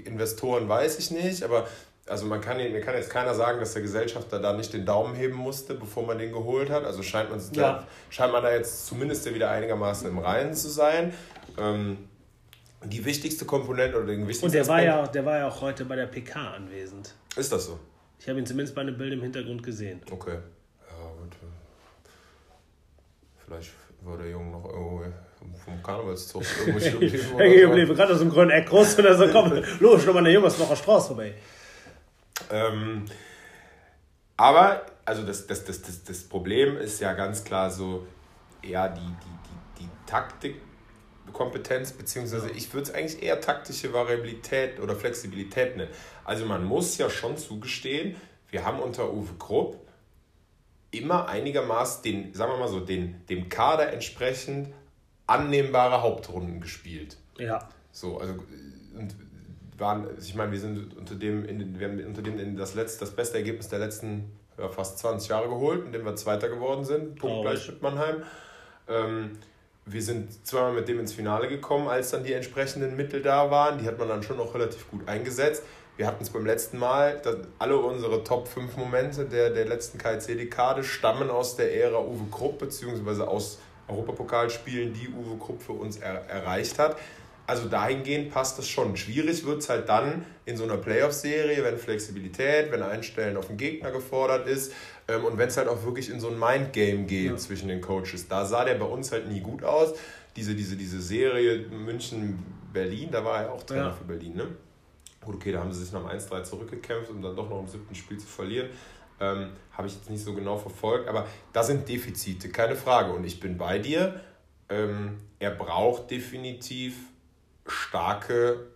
Investoren weiß ich nicht, aber also man kann, mir kann jetzt keiner sagen, dass der Gesellschafter da nicht den Daumen heben musste, bevor man den geholt hat. Also scheint man, ja. da, scheint man da jetzt zumindest wieder einigermaßen im Reinen zu sein. Ähm, die wichtigste Komponente oder den wichtigsten Und der war, ja, der war ja auch heute bei der PK anwesend. Ist das so? Ich habe ihn zumindest bei einem Bild im Hintergrund gesehen. Okay. Vielleicht war der Junge noch irgendwo vom Karnevalszug irgendwo stehen geblieben. gerade aus dem grünen Eck groß und er so, komm, los, nochmal eine Junge, noch Straße vorbei. Ähm, aber, also das, das, das, das, das Problem ist ja ganz klar so, eher die, die, die, die Taktikkompetenz, beziehungsweise ich würde es eigentlich eher taktische Variabilität oder Flexibilität nennen. Also man muss ja schon zugestehen, wir haben unter Uwe Krupp immer einigermaßen den, sagen wir mal so, den, dem Kader entsprechend annehmbare Hauptrunden gespielt. Ja. So, also und waren, ich meine, wir sind unter dem, in, wir haben unter dem in das letzte, das beste Ergebnis der letzten ja, fast 20 Jahre geholt, indem wir Zweiter geworden sind, punktgleich mit Mannheim. Ähm, wir sind zweimal mit dem ins Finale gekommen, als dann die entsprechenden Mittel da waren. Die hat man dann schon auch relativ gut eingesetzt. Wir hatten es beim letzten Mal, alle unsere Top 5 Momente der, der letzten KIC-Dekade stammen aus der Ära Uwe Krupp, beziehungsweise aus Europapokalspielen, die Uwe Krupp für uns er erreicht hat. Also dahingehend passt das schon. Schwierig wird es halt dann in so einer Playoff-Serie, wenn Flexibilität, wenn Einstellen auf den Gegner gefordert ist ähm, und wenn es halt auch wirklich in so ein Mindgame geht ja. zwischen den Coaches. Da sah der bei uns halt nie gut aus. Diese, diese, diese Serie München-Berlin, da war er auch Trainer ja. für Berlin, ne? Gut, okay, da haben sie sich nach dem 1-3 zurückgekämpft, um dann doch noch im siebten Spiel zu verlieren. Ähm, Habe ich jetzt nicht so genau verfolgt, aber da sind Defizite, keine Frage. Und ich bin bei dir. Ähm, er braucht definitiv starke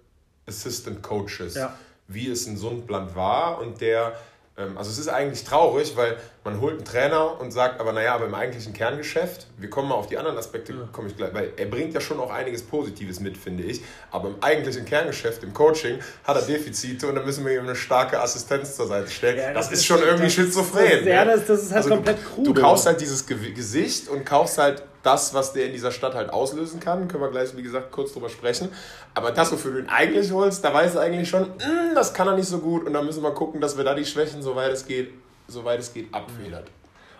Assistant Coaches, ja. wie es in Sundland war und der also es ist eigentlich traurig, weil man holt einen Trainer und sagt, aber naja, aber im eigentlichen Kerngeschäft, wir kommen mal auf die anderen Aspekte, ja. komme ich gleich, weil er bringt ja schon auch einiges Positives mit, finde ich, aber im eigentlichen Kerngeschäft, im Coaching, hat er Defizite und da müssen wir ihm eine starke Assistenz zur Seite stellen. Ja, das, das, ist schon irgendwie schizophren. Ja, das, das ist halt also komplett krude. Du kaufst halt dieses Gesicht und kaufst halt das, was der in dieser Stadt halt auslösen kann. Können wir gleich, wie gesagt, kurz drüber sprechen. Aber das, wofür du ihn eigentlich holst, da weiß er eigentlich schon, mm, das kann er nicht so gut. Und da müssen wir gucken, dass wir da die Schwächen, soweit es geht, soweit es geht, abfedert.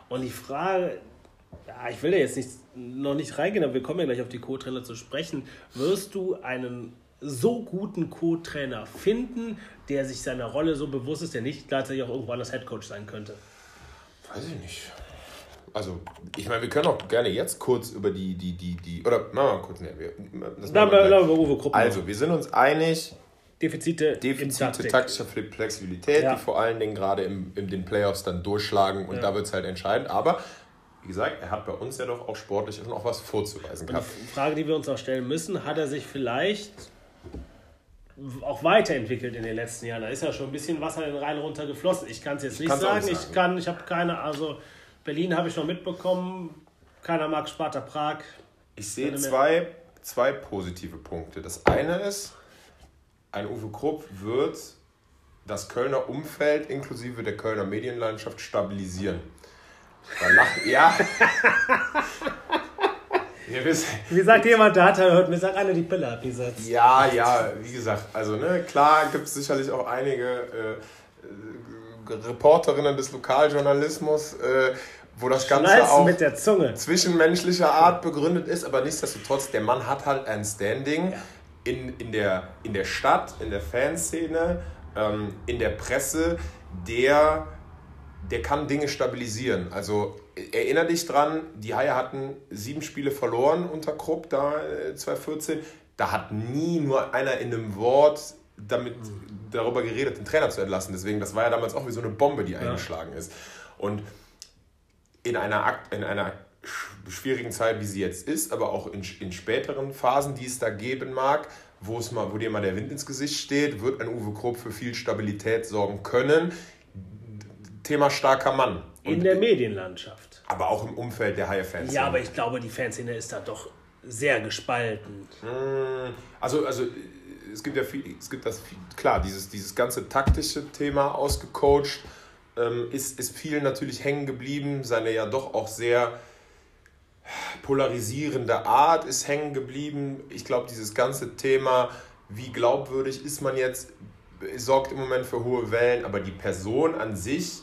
Und die Frage, ja, ich will da jetzt nicht, noch nicht reingehen, aber wir kommen ja gleich auf die Co-Trainer zu sprechen. Wirst du einen so guten Co-Trainer finden, der sich seiner Rolle so bewusst ist, der nicht gleichzeitig auch irgendwann das Headcoach sein könnte? Weiß ich nicht also ich meine, wir können auch gerne jetzt kurz über die, die, die, die, oder machen wir mal kurz, ne, wir, das da, wir da, Uwe Also, wir sind uns einig, Defizite, Defizite taktischer Flexibilität, ja. die vor allen Dingen gerade im, in den Playoffs dann durchschlagen und ja. da wird es halt entscheidend. Aber wie gesagt, er hat bei uns ja doch auch sportlich noch was vorzuweisen gehabt. Die Frage, die wir uns auch stellen müssen, hat er sich vielleicht auch weiterentwickelt in den letzten Jahren? Da ist ja schon ein bisschen Wasser in den Rhein runtergeflossen. Ich kann es jetzt nicht sagen. nicht sagen. Ich kann, ich habe keine, also Berlin habe ich noch mitbekommen. Keiner mag Sparta Prag. Ich sehe zwei, zwei positive Punkte. Das eine ist, ein Uwe Krupp wird das Kölner Umfeld inklusive der Kölner Medienlandschaft stabilisieren. ja. Wie sagt jemand, der hat hört mir sagt einer die Pille abgesetzt. Ja, ja, wie gesagt, also ne, klar gibt es sicherlich auch einige äh, Reporterinnen des Lokaljournalismus, äh, wo das Ganze auch mit der Zunge. zwischenmenschlicher Art begründet ist, aber nichtsdestotrotz, der Mann hat halt ein Standing ja. in, in, der, in der Stadt, in der Fanszene, ähm, in der Presse, der, der kann Dinge stabilisieren. Also erinnere dich dran, die Haie hatten sieben Spiele verloren unter Krupp da 2014. Äh, da hat nie nur einer in einem Wort damit darüber geredet, den Trainer zu entlassen. Deswegen, das war ja damals auch wie so eine Bombe, die eingeschlagen ja. ist. Und in einer, in einer schwierigen Zeit, wie sie jetzt ist, aber auch in, in späteren Phasen, die es da geben mag, wo, es mal, wo dir mal der Wind ins Gesicht steht, wird ein Uwe Krupp für viel Stabilität sorgen können. Thema starker Mann. Und in der Medienlandschaft. Aber auch im Umfeld der Haie-Fans. Ja, aber ich glaube, die Fanszene ist da doch sehr gespalten. Hm, also, also es gibt ja viel, es gibt das klar, dieses, dieses ganze taktische Thema ausgecoacht, ähm, ist, ist vielen natürlich hängen geblieben. Seine ja doch auch sehr polarisierende Art ist hängen geblieben. Ich glaube, dieses ganze Thema, wie glaubwürdig ist man jetzt, sorgt im Moment für hohe Wellen, aber die Person an sich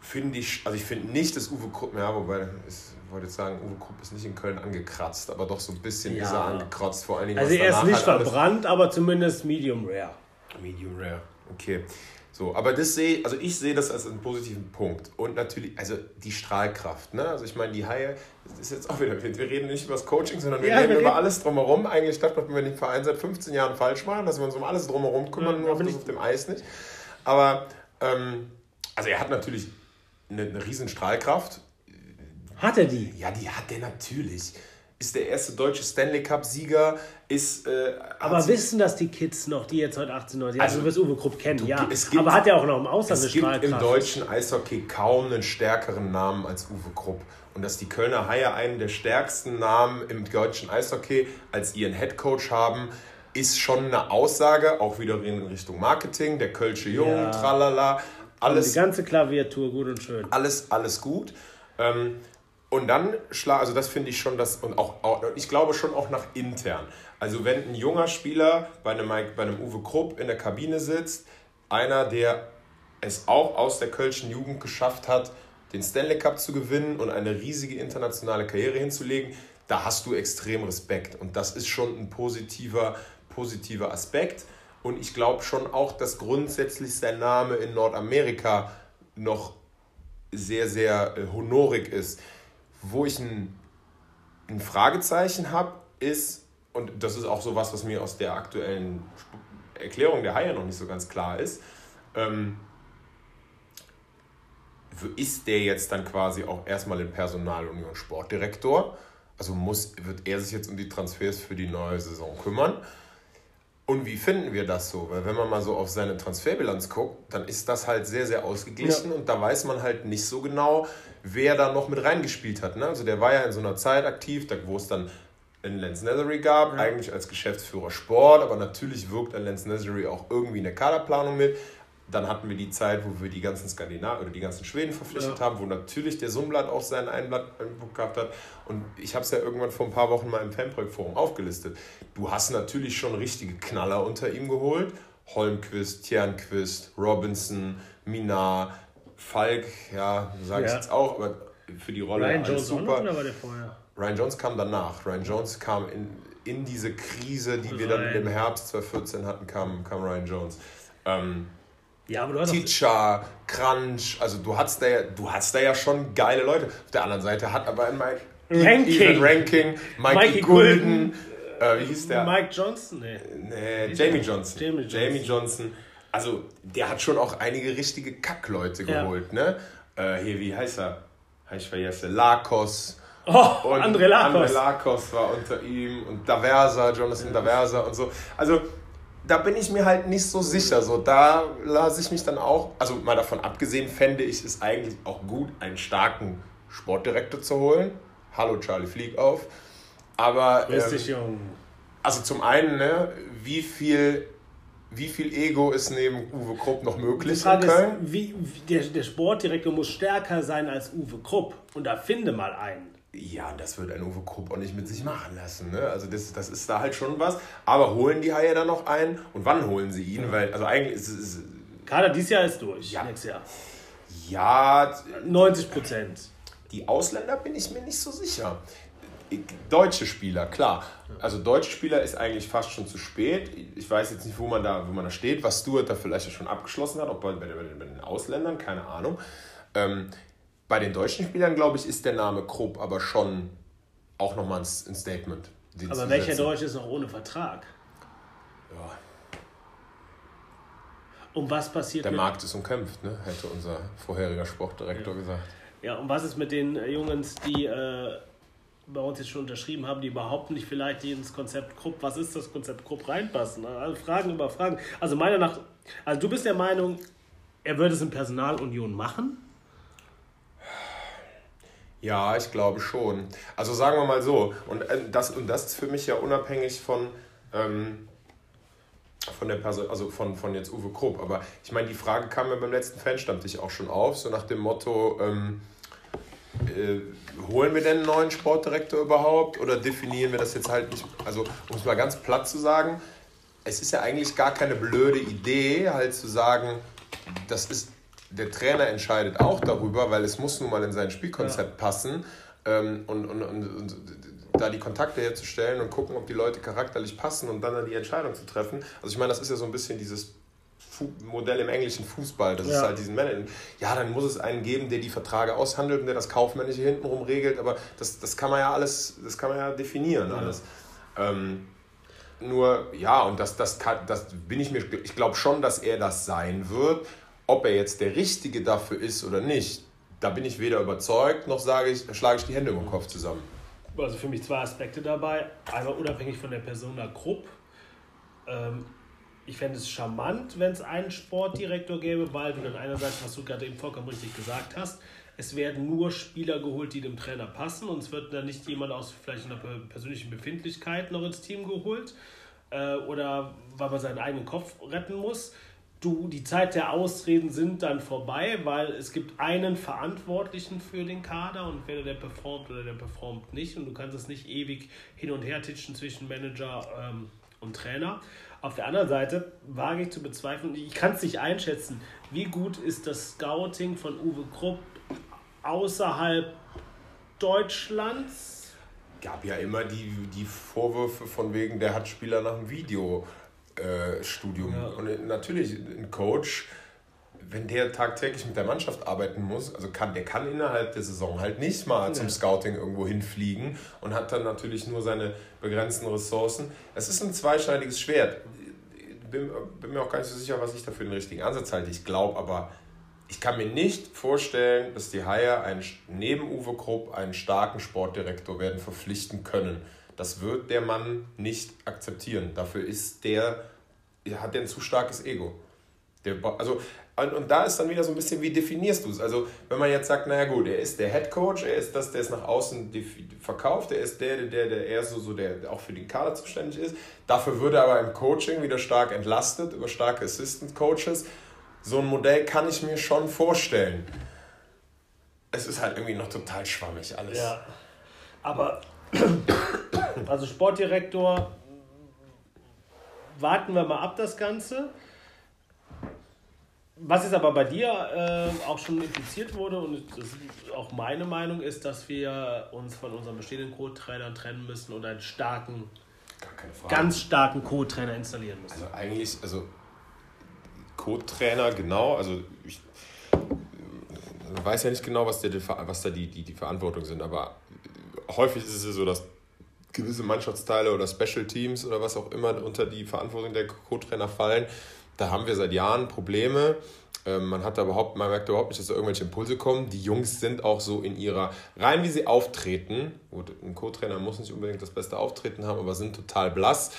finde ich, also ich finde nicht, dass Uwe Krupp, ja, wobei, ist, wollte jetzt sagen, Uwe Krupp ist nicht in Köln angekratzt, aber doch so ein bisschen ja. ist er angekratzt, vor allen Dingen. Also er ist nicht halt verbrannt, aber zumindest medium rare. Medium rare, okay. So, aber das sehe, also ich sehe das als einen positiven Punkt. Und natürlich, also die Strahlkraft, ne? Also ich meine, die Haie, das ist jetzt auch wieder, wir reden nicht über das Coaching, sondern wir ja, reden wir über alles drumherum. Eigentlich dachte man, wenn wir den Verein seit 15 Jahren falsch machen, dass wir uns um alles drumherum kümmern, ja, nur auf, das auf dem Eis nicht. Aber, ähm, also er hat natürlich eine, eine riesen Strahlkraft. Hat er die? Ja, die hat er natürlich ist der erste deutsche Stanley Cup-Sieger, ist. Äh, aber wissen das die Kids noch, die jetzt heute 18, 19 Also, du wirst Uwe Krupp kennen, ja. Gibt, aber hat er auch noch im Ausland Es gibt im deutschen Eishockey kaum einen stärkeren Namen als Uwe Krupp. Und dass die Kölner Haie einen der stärksten Namen im deutschen Eishockey als ihren Headcoach haben, ist schon eine Aussage, auch wieder in Richtung Marketing, der Kölsche Jungen, ja. tralala. Alles, und die ganze Klaviatur gut und schön. Alles, alles gut. Ähm, und dann schlag, also das finde ich schon, das, und auch, auch, ich glaube schon auch nach intern. Also wenn ein junger Spieler bei einem, bei einem Uwe Krupp in der Kabine sitzt, einer, der es auch aus der Kölschen Jugend geschafft hat, den Stanley Cup zu gewinnen und eine riesige internationale Karriere hinzulegen, da hast du extrem Respekt. Und das ist schon ein positiver, positiver Aspekt. Und ich glaube schon auch, dass grundsätzlich sein Name in Nordamerika noch sehr, sehr äh, honorig ist. Wo ich ein, ein Fragezeichen habe, ist, und das ist auch so was, was mir aus der aktuellen Erklärung der Haie noch nicht so ganz klar ist, ähm, ist der jetzt dann quasi auch erstmal in Personalunion Sportdirektor? Also muss, wird er sich jetzt um die Transfers für die neue Saison kümmern? Und wie finden wir das so? Weil wenn man mal so auf seine Transferbilanz guckt, dann ist das halt sehr, sehr ausgeglichen ja. und da weiß man halt nicht so genau, wer da noch mit reingespielt hat. Ne? Also der war ja in so einer Zeit aktiv, wo es dann einen Lance Nethery gab, ja. eigentlich als Geschäftsführer Sport, aber natürlich wirkt ein Lance Nethery auch irgendwie in der Kaderplanung mit. Dann hatten wir die Zeit, wo wir die ganzen Skandinavier oder die ganzen Schweden verpflichtet ja. haben, wo natürlich der Summblatt auch seinen Einblatt gehabt hat. Und ich habe es ja irgendwann vor ein paar Wochen mal im Fanprojekt-Forum aufgelistet. Du hast natürlich schon richtige Knaller unter ihm geholt. Holmquist, Tjernquist, Robinson, Minar, Falk, ja, sage ich ja. jetzt auch, aber für die Rolle Ryan Jones super. Oder war der vorher? Ryan Jones kam danach. Ryan Jones kam in, in diese Krise, die wir dann im Herbst 2014 hatten, kam, kam Ryan Jones. Ähm, ja, aber du hast Teacher, Crunch, also du hast, da ja, du hast da ja schon geile Leute. Auf der anderen Seite hat aber ein Mike Ranking, Ranking Mikey, Mikey Gulden, äh, wie hieß der? Mike Johnson? Nee. nee Jamie Johnson. Jamie Johnson. Jamie Johnson. Also der hat schon auch einige richtige Kackleute geholt, ja. ne? Äh, hier, wie heißt er? Ich vergesse. Lakos. Oh, und André Lakos. André Lakos war unter ihm und Daversa, Jonathan Daversa und so. Also da bin ich mir halt nicht so sicher. So, da lasse ich mich dann auch, also mal davon abgesehen, fände ich es eigentlich auch gut, einen starken Sportdirektor zu holen. Hallo Charlie, flieg auf. Aber. Grüß dich, ähm, Jung. Also zum einen, ne, wie viel wie viel Ego ist neben Uwe Krupp noch möglich in Köln? Ist, wie, der, der Sportdirektor muss stärker sein als Uwe Krupp. Und da finde mal einen. Ja, das wird ein Uwe Krupp auch nicht mit sich machen lassen. Ne? Also das, das ist da halt schon was. Aber holen die Haie dann noch ein? Und wann holen sie ihn? Weil, also eigentlich ist es... Kader dieses Jahr ist durch, ja. nächstes Jahr. Ja... 90 Prozent. Die Ausländer bin ich mir nicht so sicher. Deutsche Spieler, klar. Also deutsche Spieler ist eigentlich fast schon zu spät. Ich weiß jetzt nicht, wo man da, wo man da steht, was Stuart da vielleicht schon abgeschlossen hat, ob bei, bei, bei den Ausländern, keine Ahnung. Ähm, bei den deutschen Spielern, glaube ich, ist der Name Krupp aber schon auch nochmal ein, Statement. Aber welcher Deutsche ist noch ohne Vertrag? Ja. Und was passiert? Der Markt ist umkämpft, ne? hätte unser vorheriger Sportdirektor ja. gesagt. Ja, und was ist mit den Jungs, die äh, bei uns jetzt schon unterschrieben haben, die überhaupt nicht vielleicht ins Konzept Krupp, was ist das Konzept Krupp reinpassen? Also Fragen über Fragen. Also meiner nach, also du bist der Meinung, er würde es in Personalunion machen? Ja, ich glaube schon. Also sagen wir mal so, und äh, das, und das ist für mich ja unabhängig von, ähm, von der Person, also von, von jetzt Uwe Krupp. Aber ich meine, die Frage kam mir beim letzten Fanstammtisch auch schon auf, so nach dem Motto, ähm, äh, holen wir denn einen neuen Sportdirektor überhaupt oder definieren wir das jetzt halt nicht? Also, um es mal ganz platt zu sagen, es ist ja eigentlich gar keine blöde Idee, halt zu sagen, das ist der Trainer entscheidet auch darüber, weil es muss nun mal in sein Spielkonzept ja. passen ähm, und, und, und, und, da die Kontakte herzustellen und gucken, ob die Leute charakterlich passen und dann die Entscheidung zu treffen. Also ich meine, das ist ja so ein bisschen dieses Modell im englischen Fußball, das ja. ist halt diesen Manager. Ja, dann muss es einen geben, der die Verträge aushandelt und der das Kaufmännische hintenrum regelt, aber das, das kann man ja alles, das kann man ja definieren alles. Ja. Ähm, nur, ja, und das, das, kann, das bin ich mir, ich glaube schon, dass er das sein wird. Ob er jetzt der Richtige dafür ist oder nicht, da bin ich weder überzeugt, noch sage ich, schlage ich die Hände im Kopf zusammen. Also für mich zwei Aspekte dabei. Einmal unabhängig von der Persona Krupp. Ähm, ich fände es charmant, wenn es einen Sportdirektor gäbe, weil du dann einerseits, was du gerade eben vollkommen richtig gesagt hast, es werden nur Spieler geholt, die dem Trainer passen und es wird dann nicht jemand aus vielleicht einer persönlichen Befindlichkeit noch ins Team geholt äh, oder weil man seinen eigenen Kopf retten muss du, die Zeit der Ausreden sind dann vorbei, weil es gibt einen Verantwortlichen für den Kader und entweder der performt oder der performt nicht und du kannst es nicht ewig hin und her titschen zwischen Manager ähm, und Trainer. Auf der anderen Seite wage ich zu bezweifeln, ich kann es nicht einschätzen, wie gut ist das Scouting von Uwe Krupp außerhalb Deutschlands? Gab ja immer die, die Vorwürfe von wegen, der hat Spieler nach dem Videostudium. Äh, ja. Und natürlich, ein Coach, wenn der tagtäglich mit der Mannschaft arbeiten muss, also kann, der kann innerhalb der Saison halt nicht mal zum Scouting irgendwo hinfliegen und hat dann natürlich nur seine begrenzten Ressourcen. Es ist ein zweischneidiges Schwert. Bin, bin mir auch gar nicht so sicher, was ich da für den richtigen Ansatz halte. Ich glaube aber, ich kann mir nicht vorstellen, dass die Haie einen, neben Uwe Krupp einen starken Sportdirektor werden verpflichten können. Das wird der Mann nicht akzeptieren. Dafür ist der, hat der ein zu starkes Ego. Der, also, und, und da ist dann wieder so ein bisschen, wie definierst du es? Also, wenn man jetzt sagt, naja gut, er ist der Head Coach, er ist das, der es nach außen verkauft, er ist der, der, der eher so, so der, der auch für den Kader zuständig ist. Dafür würde er aber im Coaching wieder stark entlastet über starke Assistant Coaches so ein Modell kann ich mir schon vorstellen. Es ist halt irgendwie noch total schwammig alles. Ja. Aber, also Sportdirektor, warten wir mal ab das Ganze. Was jetzt aber bei dir äh, auch schon impliziert wurde und auch meine Meinung ist, dass wir uns von unseren bestehenden Co-Trainern trennen müssen und einen starken, ganz starken Co-Trainer installieren müssen. Also eigentlich, also Co-Trainer, genau. Also ich weiß ja nicht genau, was, der, was da die, die, die Verantwortung sind, aber häufig ist es so, dass gewisse Mannschaftsteile oder Special Teams oder was auch immer unter die Verantwortung der Co-Trainer fallen. Da haben wir seit Jahren Probleme. Ähm, man hat da überhaupt, man merkt überhaupt nicht, dass da irgendwelche Impulse kommen. Die Jungs sind auch so in ihrer, rein wie sie auftreten. Gut, ein Co-Trainer muss nicht unbedingt das beste Auftreten haben, aber sind total blass.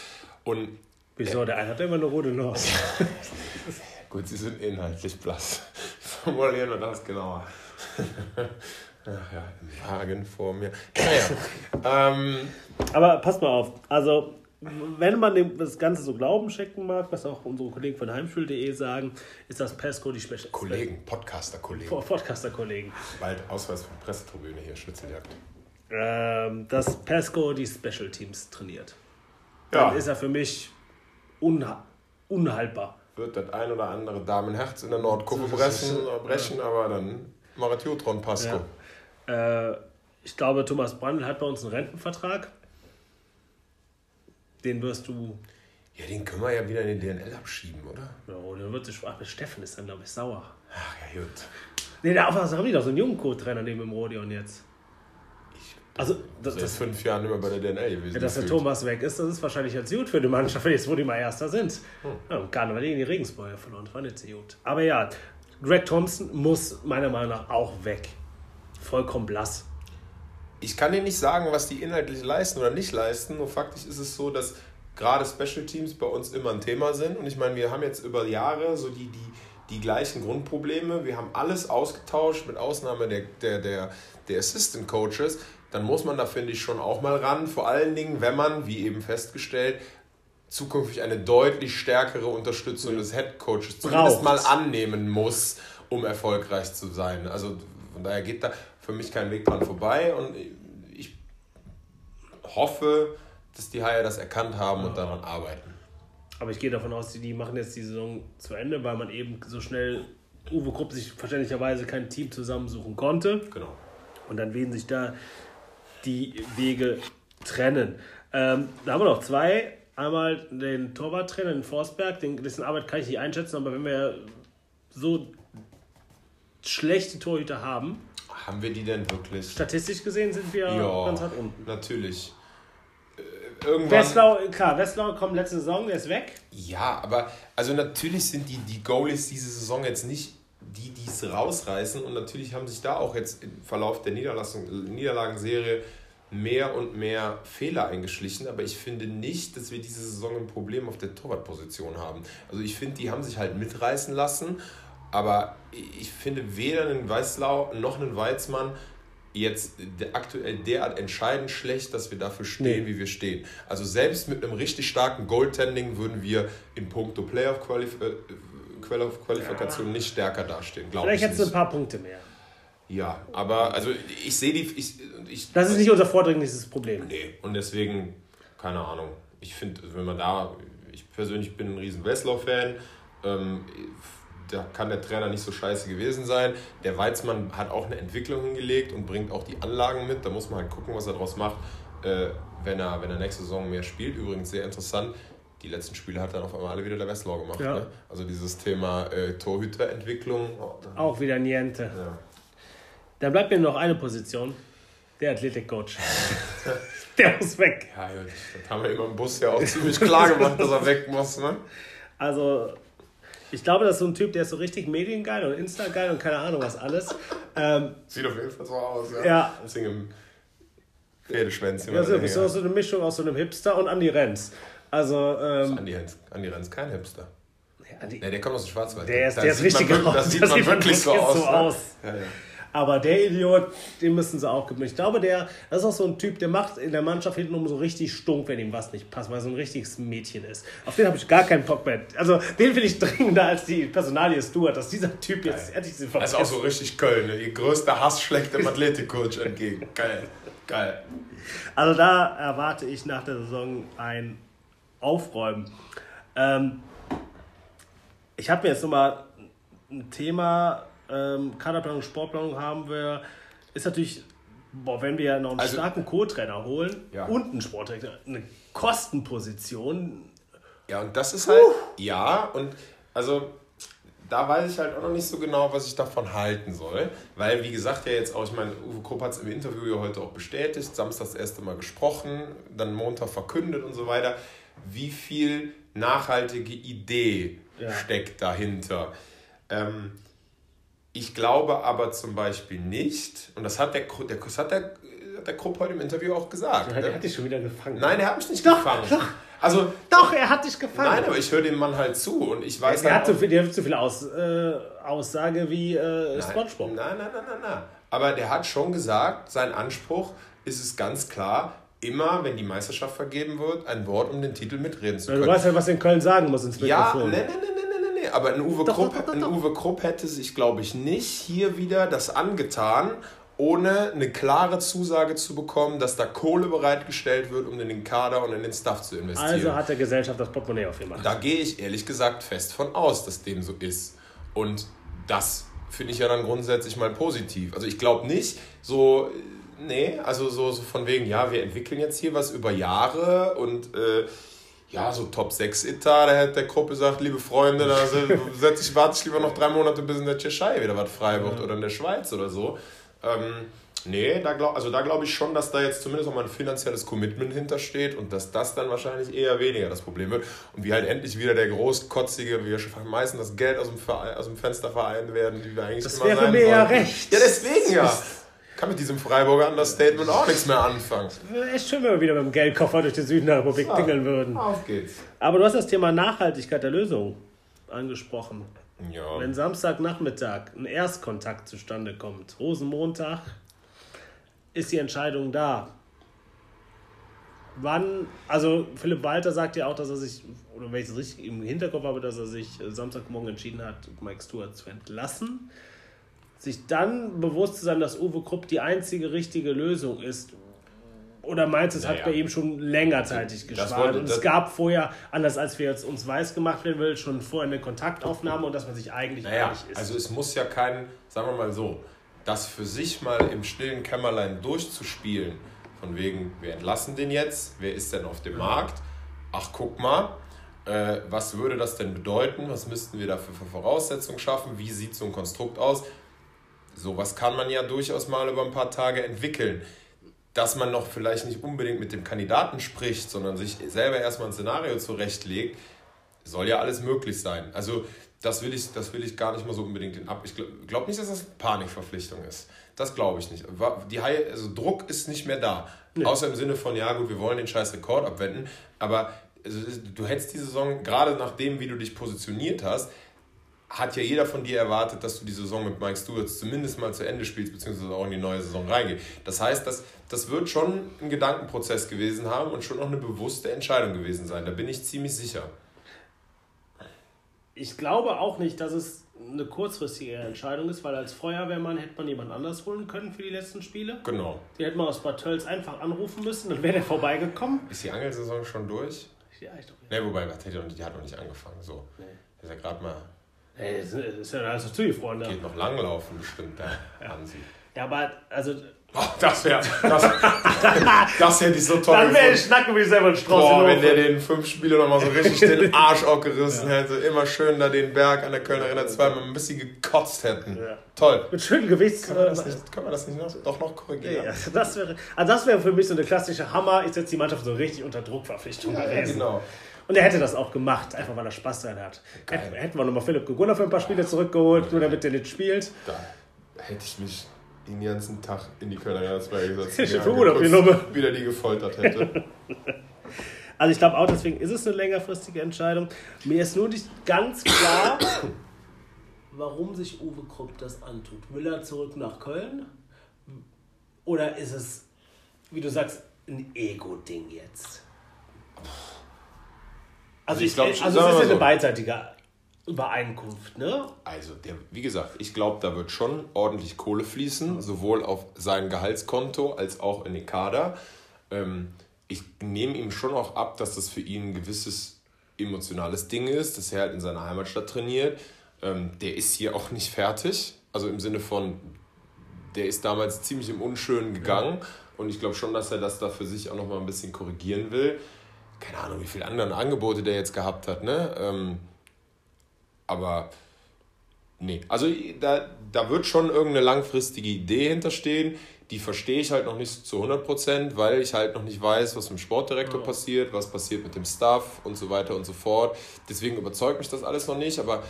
Und Wieso? Der eine hat immer eine rote Nase. Gut, sie sind inhaltlich blass. Formulieren wir das genauer. Ach ja, im Wagen vor mir. Naja. ähm, Aber passt mal auf. Also, wenn man dem das Ganze so Glauben schenken mag, was auch unsere Kollegen von heimschul.de sagen, ist das Pesco die Special. Kollegen, Podcaster-Kollegen. Podcaster-Kollegen. Bald Ausweis die Pressetribüne hier, Schnitzeljagd. Ähm, dass Pesco die Special Teams trainiert. Dann ja. ist er für mich unha unhaltbar. Wird das ein oder andere Damenherz in der Nordkurve brechen, brechen aber dann Marat Jutron Pasco. Ja. Äh, ich glaube, Thomas Brandl hat bei uns einen Rentenvertrag. Den wirst du. Ja, den können wir ja wieder in den DNL abschieben, oder? Ja, dann wird sich. Ach, Steffen ist dann, glaube ich, sauer. Ach ja, gut. Nee, da haben die doch so einen jungen Co-Trainer neben dem Rodion jetzt. Also, das, ist fünf Jahren immer bei der DNA gewesen. Ja, dass der Thomas weg ist, das ist wahrscheinlich jetzt gut für die Mannschaft, jetzt wo die mal Erster sind. Hm. Ja, Karneval gegen die Regensburger verloren, das war nicht so gut. Aber ja, Greg Thompson muss meiner Meinung nach auch weg. Vollkommen blass. Ich kann dir nicht sagen, was die inhaltlich leisten oder nicht leisten, nur faktisch ist es so, dass gerade Special Teams bei uns immer ein Thema sind. Und ich meine, wir haben jetzt über Jahre so die, die, die gleichen Grundprobleme. Wir haben alles ausgetauscht, mit Ausnahme der, der, der, der Assistant Coaches dann muss man da, finde ich, schon auch mal ran. Vor allen Dingen, wenn man, wie eben festgestellt, zukünftig eine deutlich stärkere Unterstützung des Head Coaches zumindest mal annehmen muss, um erfolgreich zu sein. Also von daher geht da für mich kein Weg dran vorbei und ich hoffe, dass die Haie das erkannt haben und daran arbeiten. Aber ich gehe davon aus, die machen jetzt die Saison zu Ende, weil man eben so schnell Uwe Krupp sich verständlicherweise kein Team zusammensuchen konnte. Genau. Und dann werden sich da die Wege trennen. Ähm, da haben wir noch zwei. Einmal den Torwarttrainer, den Forsberg, den, dessen Arbeit kann ich nicht einschätzen, aber wenn wir so schlechte Torhüter haben. Haben wir die denn wirklich? Statistisch gesehen sind wir ja, ganz hart unten. Natürlich. Äh, irgendwann. Westlau, klar, Westlau kommt letzte Saison, der ist weg. Ja, aber also natürlich sind die, die Goalies diese Saison jetzt nicht die, die es rausreißen. Und natürlich haben sich da auch jetzt im Verlauf der Niederlagenserie mehr und mehr Fehler eingeschlichen. Aber ich finde nicht, dass wir diese Saison ein Problem auf der Torwartposition haben. Also ich finde, die haben sich halt mitreißen lassen. Aber ich finde weder einen Weißlau noch einen Weizmann jetzt aktuell derart entscheidend schlecht, dass wir dafür stehen, nee. wie wir stehen. Also selbst mit einem richtig starken Goaltending würden wir in puncto Playoff-Qualifikation äh, Qualifikation ja. nicht stärker dastehen, glaube ich. Vielleicht hättest du ein paar Punkte mehr. Ja, aber also ich sehe die. Ich, ich, das ist nicht unser vordringliches Problem. Nee, und deswegen, keine Ahnung. Ich finde, wenn man da. Ich persönlich bin ein riesen Westlaw-Fan. Ähm, da kann der Trainer nicht so scheiße gewesen sein. Der Weizmann hat auch eine Entwicklung hingelegt und bringt auch die Anlagen mit. Da muss man halt gucken, was er daraus macht, äh, wenn, er, wenn er nächste Saison mehr spielt. Übrigens sehr interessant. Die letzten Spiele hat dann auf einmal alle wieder der Westlau gemacht. Ja. Ne? Also dieses Thema äh, Torhüterentwicklung. Oh, auch wieder Niente. Ja. Dann bleibt mir noch eine Position. Der Athletikcoach. der muss weg. Ja, das haben wir immer im Bus ja auch ziemlich klar gemacht, dass er weg muss. Ne? Also, ich glaube, das ist so ein Typ, der ist so richtig mediengeil und Insta-geil und keine Ahnung was alles. Ähm, Sieht auf jeden Fall so aus, ja. ja. Deswegen im Pferdeschwänzchen. Ja, so, bist du so eine Mischung aus so einem Hipster und Andy Renz. Also, ähm, Andi Renz, Andi Renz, kein Hipster. Nee, der kommt aus dem Schwarzwald. Der ist, der ist richtig man, Das sieht das man wirklich so aus. So ne? aus. Ja, ja. Aber der Idiot, den müssen sie auch geben. Ich glaube, der, das ist auch so ein Typ, der macht in der Mannschaft hintenrum so richtig stunk, wenn ihm was nicht passt, weil er so ein richtiges Mädchen ist. Auf den habe ich gar keinen Bock mehr. Also, den finde ich dringender als die Personalie Stuart, dass dieser Typ jetzt endlich sie Das ist auch so richtig Köln. Ne? Ihr größter Hass schlägt dem Athletikcoach entgegen. Geil. Geil. Also, da erwarte ich nach der Saison ein Aufräumen. Ähm, ich habe mir jetzt nochmal ein Thema ähm, Kaderplanung, Sportplanung haben wir, ist natürlich, boah, wenn wir noch einen also, starken Co-Trainer holen ja. und einen Sporttrainer, eine Kostenposition. Ja, und das ist halt, uh. ja, und also da weiß ich halt auch noch nicht so genau, was ich davon halten soll. Weil, wie gesagt, ja jetzt auch, ich meine, Uwe Krupp hat es im Interview ja heute auch bestätigt, Samstag das erste Mal gesprochen, dann Montag verkündet und so weiter. Wie viel nachhaltige Idee ja. steckt dahinter? Ähm, ich glaube aber zum Beispiel nicht, und das hat der, der, das hat der, der Krupp heute im Interview auch gesagt. Der ne? hat dich schon wieder gefangen. Nein, er hat mich nicht doch, gefangen. Doch. Also, doch, er hat dich gefangen. Nein, aber ich höre dem Mann halt zu und ich weiß Er, halt hat, viel, der hat so viel Aus, äh, Aussage wie äh, nein, Spongebob. Nein, nein, nein, nein, nein. Aber der hat schon gesagt, sein Anspruch ist es ganz klar, immer, wenn die Meisterschaft vergeben wird, ein Wort um den Titel mitreden zu können. Du weißt ja, was in Köln sagen muss ins Mikrofon. Ja, nein, nein, nein, aber ein Uwe, doch, Krupp, doch, doch, ein Uwe Krupp hätte sich, glaube ich, nicht hier wieder das angetan, ohne eine klare Zusage zu bekommen, dass da Kohle bereitgestellt wird, um in den Kader und in den Staff zu investieren. Also hat der Gesellschaft das Portemonnaie aufgemacht. Da gehe ich ehrlich gesagt fest von aus, dass dem so ist. Und das finde ich ja dann grundsätzlich mal positiv. Also ich glaube nicht, so, nee, also so, so von wegen, ja, wir entwickeln jetzt hier was über Jahre und äh, ja, so Top 6 Etat, da hätte der Krupp gesagt, liebe Freunde, da setze ich, warte ich lieber noch drei Monate, bis in der Tschechei wieder was frei wird ja. oder in der Schweiz oder so. Ähm, nee, da glaub, also da glaube ich schon, dass da jetzt zumindest auch mal ein finanzielles Commitment hintersteht und dass das dann wahrscheinlich eher weniger das Problem wird. Und wie halt endlich wieder der großkotzige, wir vermeißen das Geld aus dem, Verein, aus dem Fenster vereinen werden, die wir eigentlich das immer wäre mir ja recht. Ja, deswegen ja kann mit diesem Freiburger Understatement auch nichts mehr anfangen. Echt schön, wenn wir wieder mit dem Geldkoffer durch die Süden der Republik so, pingeln würden. Auf geht's. Aber du hast das Thema Nachhaltigkeit der Lösung angesprochen. Ja. Wenn Samstagnachmittag ein Erstkontakt zustande kommt, Rosenmontag, ist die Entscheidung da. Wann, also Philipp Walter sagt ja auch, dass er sich, oder wenn ich es richtig im Hinterkopf habe, dass er sich Samstagmorgen entschieden hat, Mike Stewart zu entlassen sich dann bewusst zu sein, dass Uwe Krupp die einzige richtige Lösung ist. Oder meinst du, es naja. hat bei ihm schon längerzeitig gespart? Und es gab vorher, anders als wir jetzt uns weiß gemacht werden will, schon vorher eine Kontaktaufnahme und dass man sich eigentlich naja, einig ist. Also es muss ja kein, sagen wir mal so, das für sich mal im stillen Kämmerlein durchzuspielen, von wegen, wir entlassen den jetzt, wer ist denn auf dem Markt? Ach, guck mal, äh, was würde das denn bedeuten? Was müssten wir dafür für Voraussetzungen schaffen? Wie sieht so ein Konstrukt aus? Sowas kann man ja durchaus mal über ein paar Tage entwickeln. Dass man noch vielleicht nicht unbedingt mit dem Kandidaten spricht, sondern sich selber erstmal ein Szenario zurechtlegt, soll ja alles möglich sein. Also das will ich, das will ich gar nicht mal so unbedingt in ab. Ich glaube glaub nicht, dass das Panikverpflichtung ist. Das glaube ich nicht. Die High, also Druck ist nicht mehr da. Nee. Außer im Sinne von, ja gut, wir wollen den scheiß Rekord abwenden. Aber also, du hättest die Saison, gerade nachdem, wie du dich positioniert hast, hat ja jeder von dir erwartet, dass du die Saison mit Mike Stewart zumindest mal zu Ende spielst, beziehungsweise auch in die neue Saison reingehst. Das heißt, das, das wird schon ein Gedankenprozess gewesen haben und schon auch eine bewusste Entscheidung gewesen sein. Da bin ich ziemlich sicher. Ich glaube auch nicht, dass es eine kurzfristige Entscheidung ist, weil als Feuerwehrmann hätte man jemand anders holen können für die letzten Spiele. Genau. Die hätte man aus Bad Tölz einfach anrufen müssen, dann wäre der vorbeigekommen. Ist die Angelsaison schon durch? Ja, ich doch. Ne, wobei, die hat noch nicht angefangen. So. Nee. ist ja gerade mal Ey, das ist ja alles zugefroren. Geht noch langlaufen bestimmt, der Ja. Hansi. Ja, aber also. Oh, das wäre, das, das hätte ich so toll Dann wäre ich schnacken wie selber ein Strauß. Boah, wenn der den fünf Spiele nochmal so richtig den Arsch aufgerissen hätte, immer schön da den Berg an der Kölner Arena zweimal ein bisschen gekotzt hätten. Ja. Toll. Mit schönen Gewichts. Können wir das nicht, können wir das nicht noch, doch noch korrigieren? Ja, also das wäre also das wäre für mich so eine klassische Hammer. Ich setze die Mannschaft so richtig unter Druckverpflichtung Ja, gewesen. genau. Und er hätte das auch gemacht, einfach weil er Spaß dran hat. Hätten, hätten wir nochmal Philipp Gegunda für ein paar Spiele zurückgeholt, nur damit er nicht spielt. Da hätte ich mich den ganzen Tag in die Kölner 2 gesetzt. Ich hab Urlaub genommen. Wieder die gefoltert hätte. Also ich glaube auch, deswegen ist es eine längerfristige Entscheidung. Mir ist nur nicht ganz klar, warum sich Uwe Krupp das antut. Will er zurück nach Köln? Oder ist es, wie du sagst, ein Ego-Ding jetzt? Also, Also ich ich glaub, also es ist ja eine so. beidseitige Übereinkunft, ne? Also, der, wie gesagt, ich glaube, da wird schon ordentlich Kohle fließen, sowohl auf sein Gehaltskonto als auch in den Kader. Ähm, ich nehme ihm schon auch ab, dass das für ihn ein gewisses emotionales Ding ist, dass er halt in seiner Heimatstadt trainiert. Ähm, der ist hier auch nicht fertig. Also im Sinne von, der ist damals ziemlich im Unschönen gegangen. Und ich glaube schon, dass er das da für sich auch nochmal ein bisschen korrigieren will. Keine Ahnung, wie viele andere Angebote der jetzt gehabt hat, ne? Ähm, aber nee, also da, da wird schon irgendeine langfristige Idee hinterstehen. Die verstehe ich halt noch nicht zu 100%, weil ich halt noch nicht weiß, was mit dem Sportdirektor passiert, was passiert mit dem Staff und so weiter und so fort. Deswegen überzeugt mich das alles noch nicht, aber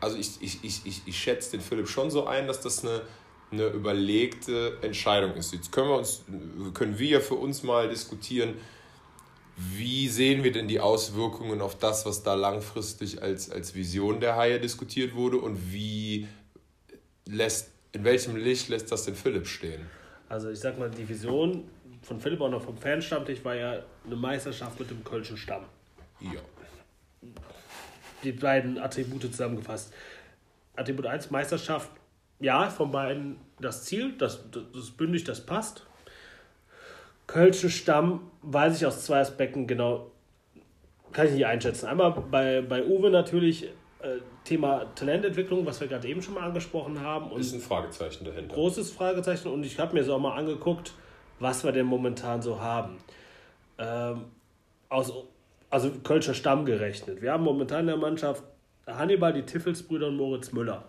also ich, ich, ich, ich, ich schätze den Philipp schon so ein, dass das eine, eine überlegte Entscheidung ist. Jetzt können wir uns, können wir ja für uns mal diskutieren, wie sehen wir denn die Auswirkungen auf das, was da langfristig als, als Vision der Haie diskutiert wurde und wie lässt, in welchem Licht lässt das den Philipp stehen? Also ich sag mal, die Vision von Philipp auch noch vom Fanstammtisch war ja eine Meisterschaft mit dem Kölschen Stamm. Ja. Die beiden Attribute zusammengefasst. Attribut 1, Meisterschaft, ja, von beiden das Ziel, das, das, das bündig, das passt. Kölsche Stamm weiß ich aus zwei Aspekten genau, kann ich nicht einschätzen. Einmal bei, bei Uwe natürlich äh, Thema Talententwicklung, was wir gerade eben schon mal angesprochen haben. Und Ist ein Fragezeichen dahinter. großes Fragezeichen und ich habe mir so auch mal angeguckt, was wir denn momentan so haben. Ähm, aus, also Kölscher Stamm gerechnet. Wir haben momentan in der Mannschaft Hannibal, die Tiffelsbrüder und Moritz Müller.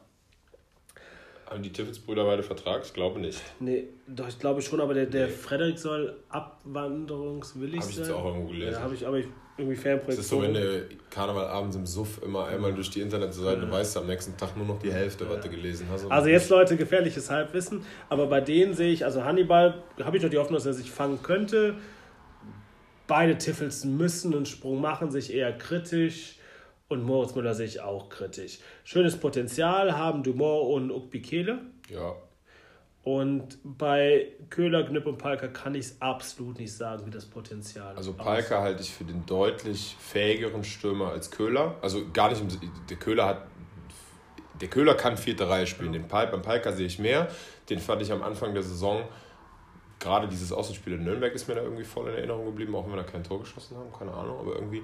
Haben die Tiffels-Brüder beide Vertrag? Ich glaube nicht. Nee, doch, ich glaube schon, aber der, der Frederik soll abwanderungswillig Hab ich sein. jetzt auch irgendwo gelesen. Ja, habe ich aber ich, irgendwie Fanprojekt. Das ist so, wenn du Karneval abends im Suff immer einmal durch die Internetseite weißt, du am nächsten Tag nur noch die Hälfte, was du gelesen hast. Also jetzt Leute, gefährliches Halbwissen. Aber bei denen sehe ich, also Hannibal, habe ich noch die Hoffnung, dass er sich fangen könnte. Beide Tiffels müssen einen Sprung machen, sich eher kritisch. Und Moritz Müller sehe ich auch kritisch. Schönes Potenzial haben Dumont und Ukbikele. Ja. Und bei Köhler, Knüpp und Palker kann ich es absolut nicht sagen, wie das Potenzial Also aussieht. Palka halte ich für den deutlich fähigeren Stürmer als Köhler. Also gar nicht, der Köhler hat, der Köhler kann vierte Reihe spielen. Den Pal, beim Palka sehe ich mehr. Den fand ich am Anfang der Saison, gerade dieses Außenspiel in Nürnberg ist mir da irgendwie voll in Erinnerung geblieben, auch wenn wir da kein Tor geschossen haben, keine Ahnung, aber irgendwie,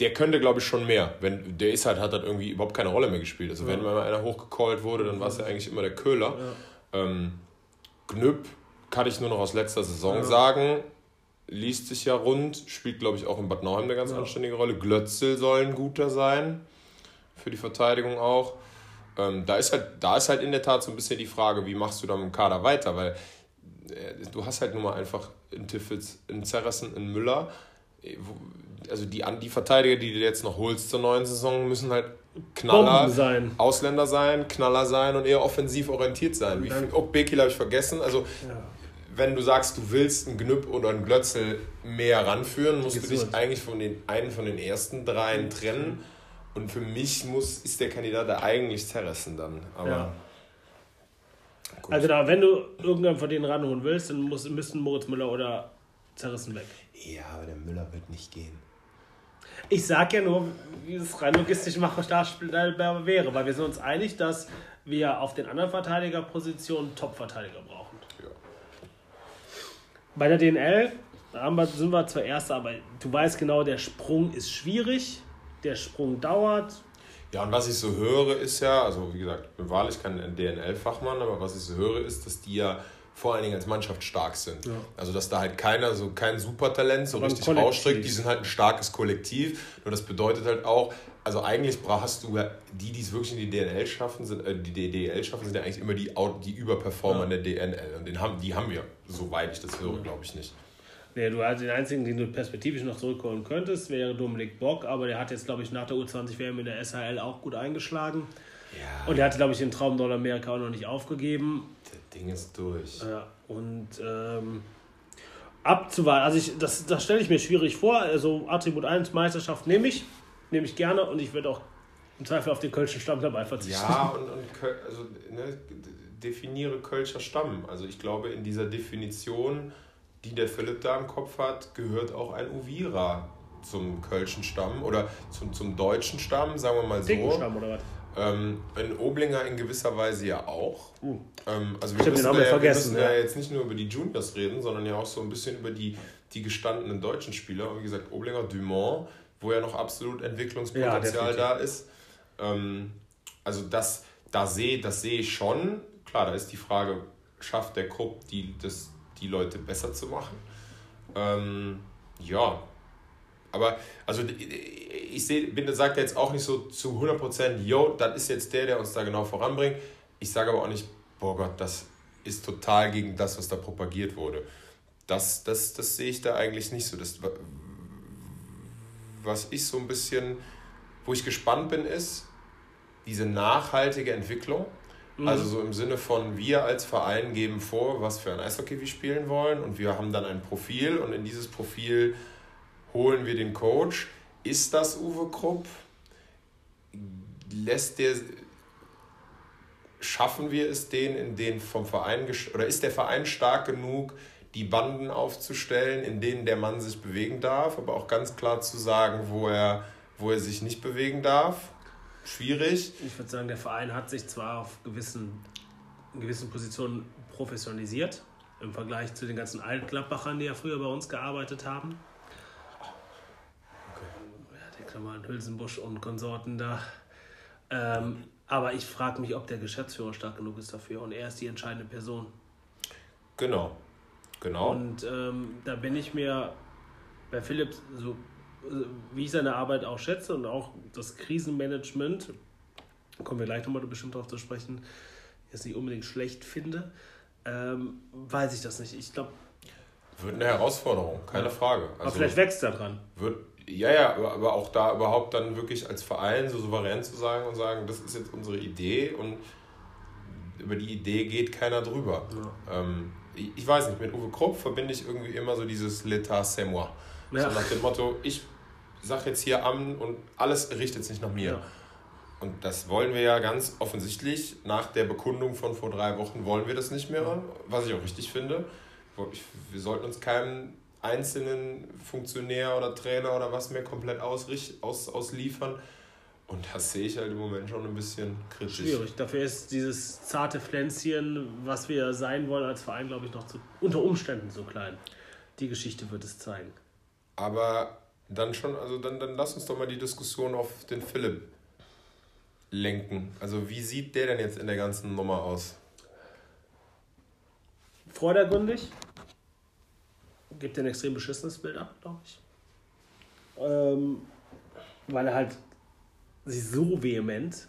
der könnte glaube ich schon mehr. Wenn, der ist halt, hat halt irgendwie überhaupt keine Rolle mehr gespielt. Also wenn mal einer hochgecallt wurde, dann war es ja eigentlich immer der Köhler. Ähm, Gnüpp kann ich nur noch aus letzter Saison sagen. Liest sich ja rund, spielt, glaube ich, auch in Bad Nauheim eine ganz anständige Rolle. Glötzel soll ein guter sein, für die Verteidigung auch. Ähm, da, ist halt, da ist halt in der Tat so ein bisschen die Frage, wie machst du dann im Kader weiter? Weil äh, du hast halt nun mal einfach in Tiffels, in Zerressen, in Müller. Also die, die Verteidiger, die du jetzt noch holst zur neuen Saison, müssen halt Knaller sein. Ausländer sein, Knaller sein und eher offensiv orientiert sein. Wie viel, oh, Bekil habe ich vergessen. Also, Ja. wenn du sagst, du willst einen Gnüpp oder einen Glötzel mehr ranführen, musst du dich eigentlich von den einen von den ersten dreien trennen. Und für mich muss, ist der Kandidat da eigentlich Zerressen dann. Aber Ja. gut. Also da, wenn du irgendwann von denen ranholen willst, dann muss, müssen Moritz Müller oder Zerrissen weg. ja, aber der Müller wird nicht gehen. Ich sag ja nur, wie es rein logistisch darstellbar wäre, weil wir sind uns einig, dass wir auf den anderen Verteidigerpositionen Top-Verteidiger brauchen. Ja. Bei der DNL sind wir zwar Erster, aber du weißt genau, der Sprung ist schwierig, der Sprung dauert. Ja, und was ich so höre, ist ja, also wie gesagt, ich bin wahrlich kein DNL-Fachmann, aber was ich so höre, ist, dass die ja vor allen Dingen als Mannschaft stark sind. Ja. Also dass da halt keiner, so kein Supertalent so aber richtig rausstreckt, die sind halt ein starkes Kollektiv. Nur das bedeutet halt auch, also eigentlich hast du ja, die, die es wirklich in die DNL schaffen, sind, äh, die DDL schaffen, sind ja eigentlich immer die, die Überperformer ja. in der DNL. Und den haben, die haben wir, soweit ich das höre, glaube ich nicht. Nee, du hast den einzigen, den du perspektivisch noch zurückholen könntest, wäre Dominik Bock, aber der hat jetzt, glaube ich, nach der U20-WM in der SHL auch gut eingeschlagen. Ja. Und er hatte, glaube ich, den Traum Nordamerika auch noch nicht aufgegeben. Ding ist durch. Ja, und ähm, abzuwarten, also ich, das, das stelle ich mir schwierig vor. Also Attribut 1 Meisterschaft nehme ich, nehme ich gerne und ich würde auch im Zweifel auf den Kölschen Stamm dabei verzichten. Ja, und, und also, ne, definiere Kölscher Stamm. Also ich glaube, in dieser Definition, die der Philipp da im Kopf hat, gehört auch ein Uvira zum Kölschen Stamm oder zum, zum deutschen Stamm, sagen wir mal so. Stamm oder was? Ähm, in Oblinger in gewisser Weise ja auch. Uh. Ähm, also wir müssen, ja, wir müssen ja. ja jetzt nicht nur über die Juniors reden, sondern ja auch so ein bisschen über die, die gestandenen deutschen Spieler. Wie gesagt, Oblinger, Dumont, wo ja noch absolut Entwicklungspotenzial ja, da ist. Ähm, also das, da seh, das sehe ich schon. Klar, da ist die Frage, schafft der Krupp die, das, die Leute besser zu machen? Ähm, ja, aber also ich sehe, bin, sagt jetzt auch nicht so zu 100%, yo, das ist jetzt der, der uns da genau voranbringt. Ich sage aber auch nicht, boah Gott, das ist total gegen das, was da propagiert wurde. Das, das, das sehe ich da eigentlich nicht so. Das, was ich so ein bisschen, wo ich gespannt bin, ist diese nachhaltige Entwicklung. Mhm. Also so im Sinne von, wir als Verein geben vor, was für ein Eishockey wir spielen wollen und wir haben dann ein Profil und in dieses Profil holen wir den Coach. Ist das Uwe Krupp? Lässt der, schaffen wir es den in den vom Verein oder ist der Verein stark genug, die Banden aufzustellen, in denen der Mann sich bewegen darf, aber auch ganz klar zu sagen, wo er, wo er sich nicht bewegen darf? Schwierig. Ich würde sagen, der Verein hat sich zwar auf gewissen, in gewissen Positionen professionalisiert, im Vergleich zu den ganzen Altgladbachern, die ja früher bei uns gearbeitet haben. Klammern Hülsenbusch und Konsorten da. Ähm, aber ich frage mich, ob der Geschäftsführer stark genug ist dafür und er ist die entscheidende Person. Genau, genau. Und ähm, da bin ich mir bei Philipp, so wie ich seine Arbeit auch schätze und auch das Krisenmanagement, kommen wir gleich nochmal bestimmt darauf zu sprechen, jetzt nicht unbedingt schlecht finde, ähm, weiß ich das nicht. Ich glaube. Wird eine Herausforderung, keine Frage. Also aber vielleicht wächst er dran. Wird, ja, ja, aber auch da überhaupt dann wirklich als Verein so souverän zu sagen und sagen, das ist jetzt unsere Idee und über die Idee geht keiner drüber. Ja. Ähm, ich, ich, weiß nicht, mit Uwe Krupp verbinde ich irgendwie immer so dieses L'état c'est moi. Ja. So nach dem Motto, ich sag jetzt hier an und alles richtet sich nach mir. Ja. Und das wollen wir ja ganz offensichtlich. Nach der Bekundung von vor drei Wochen wollen wir das nicht mehr, was ich auch richtig finde. Wir sollten uns keinem einzelnen Funktionär oder Trainer oder was mehr komplett ausricht, aus, ausliefern. Und das sehe ich halt im Moment schon ein bisschen kritisch. Schwierig. Dafür ist dieses zarte Pflänzchen, was wir sein wollen als Verein, glaube ich, noch zu, unter Umständen so klein. Die Geschichte wird es zeigen. Aber dann schon, also dann, dann lass uns doch mal die Diskussion auf den Philipp lenken. Also wie sieht der denn jetzt in der ganzen Nummer aus? Vordergründig gibt ein extrem beschissenes Bild ab, glaube ich. Ähm, weil er halt sich so vehement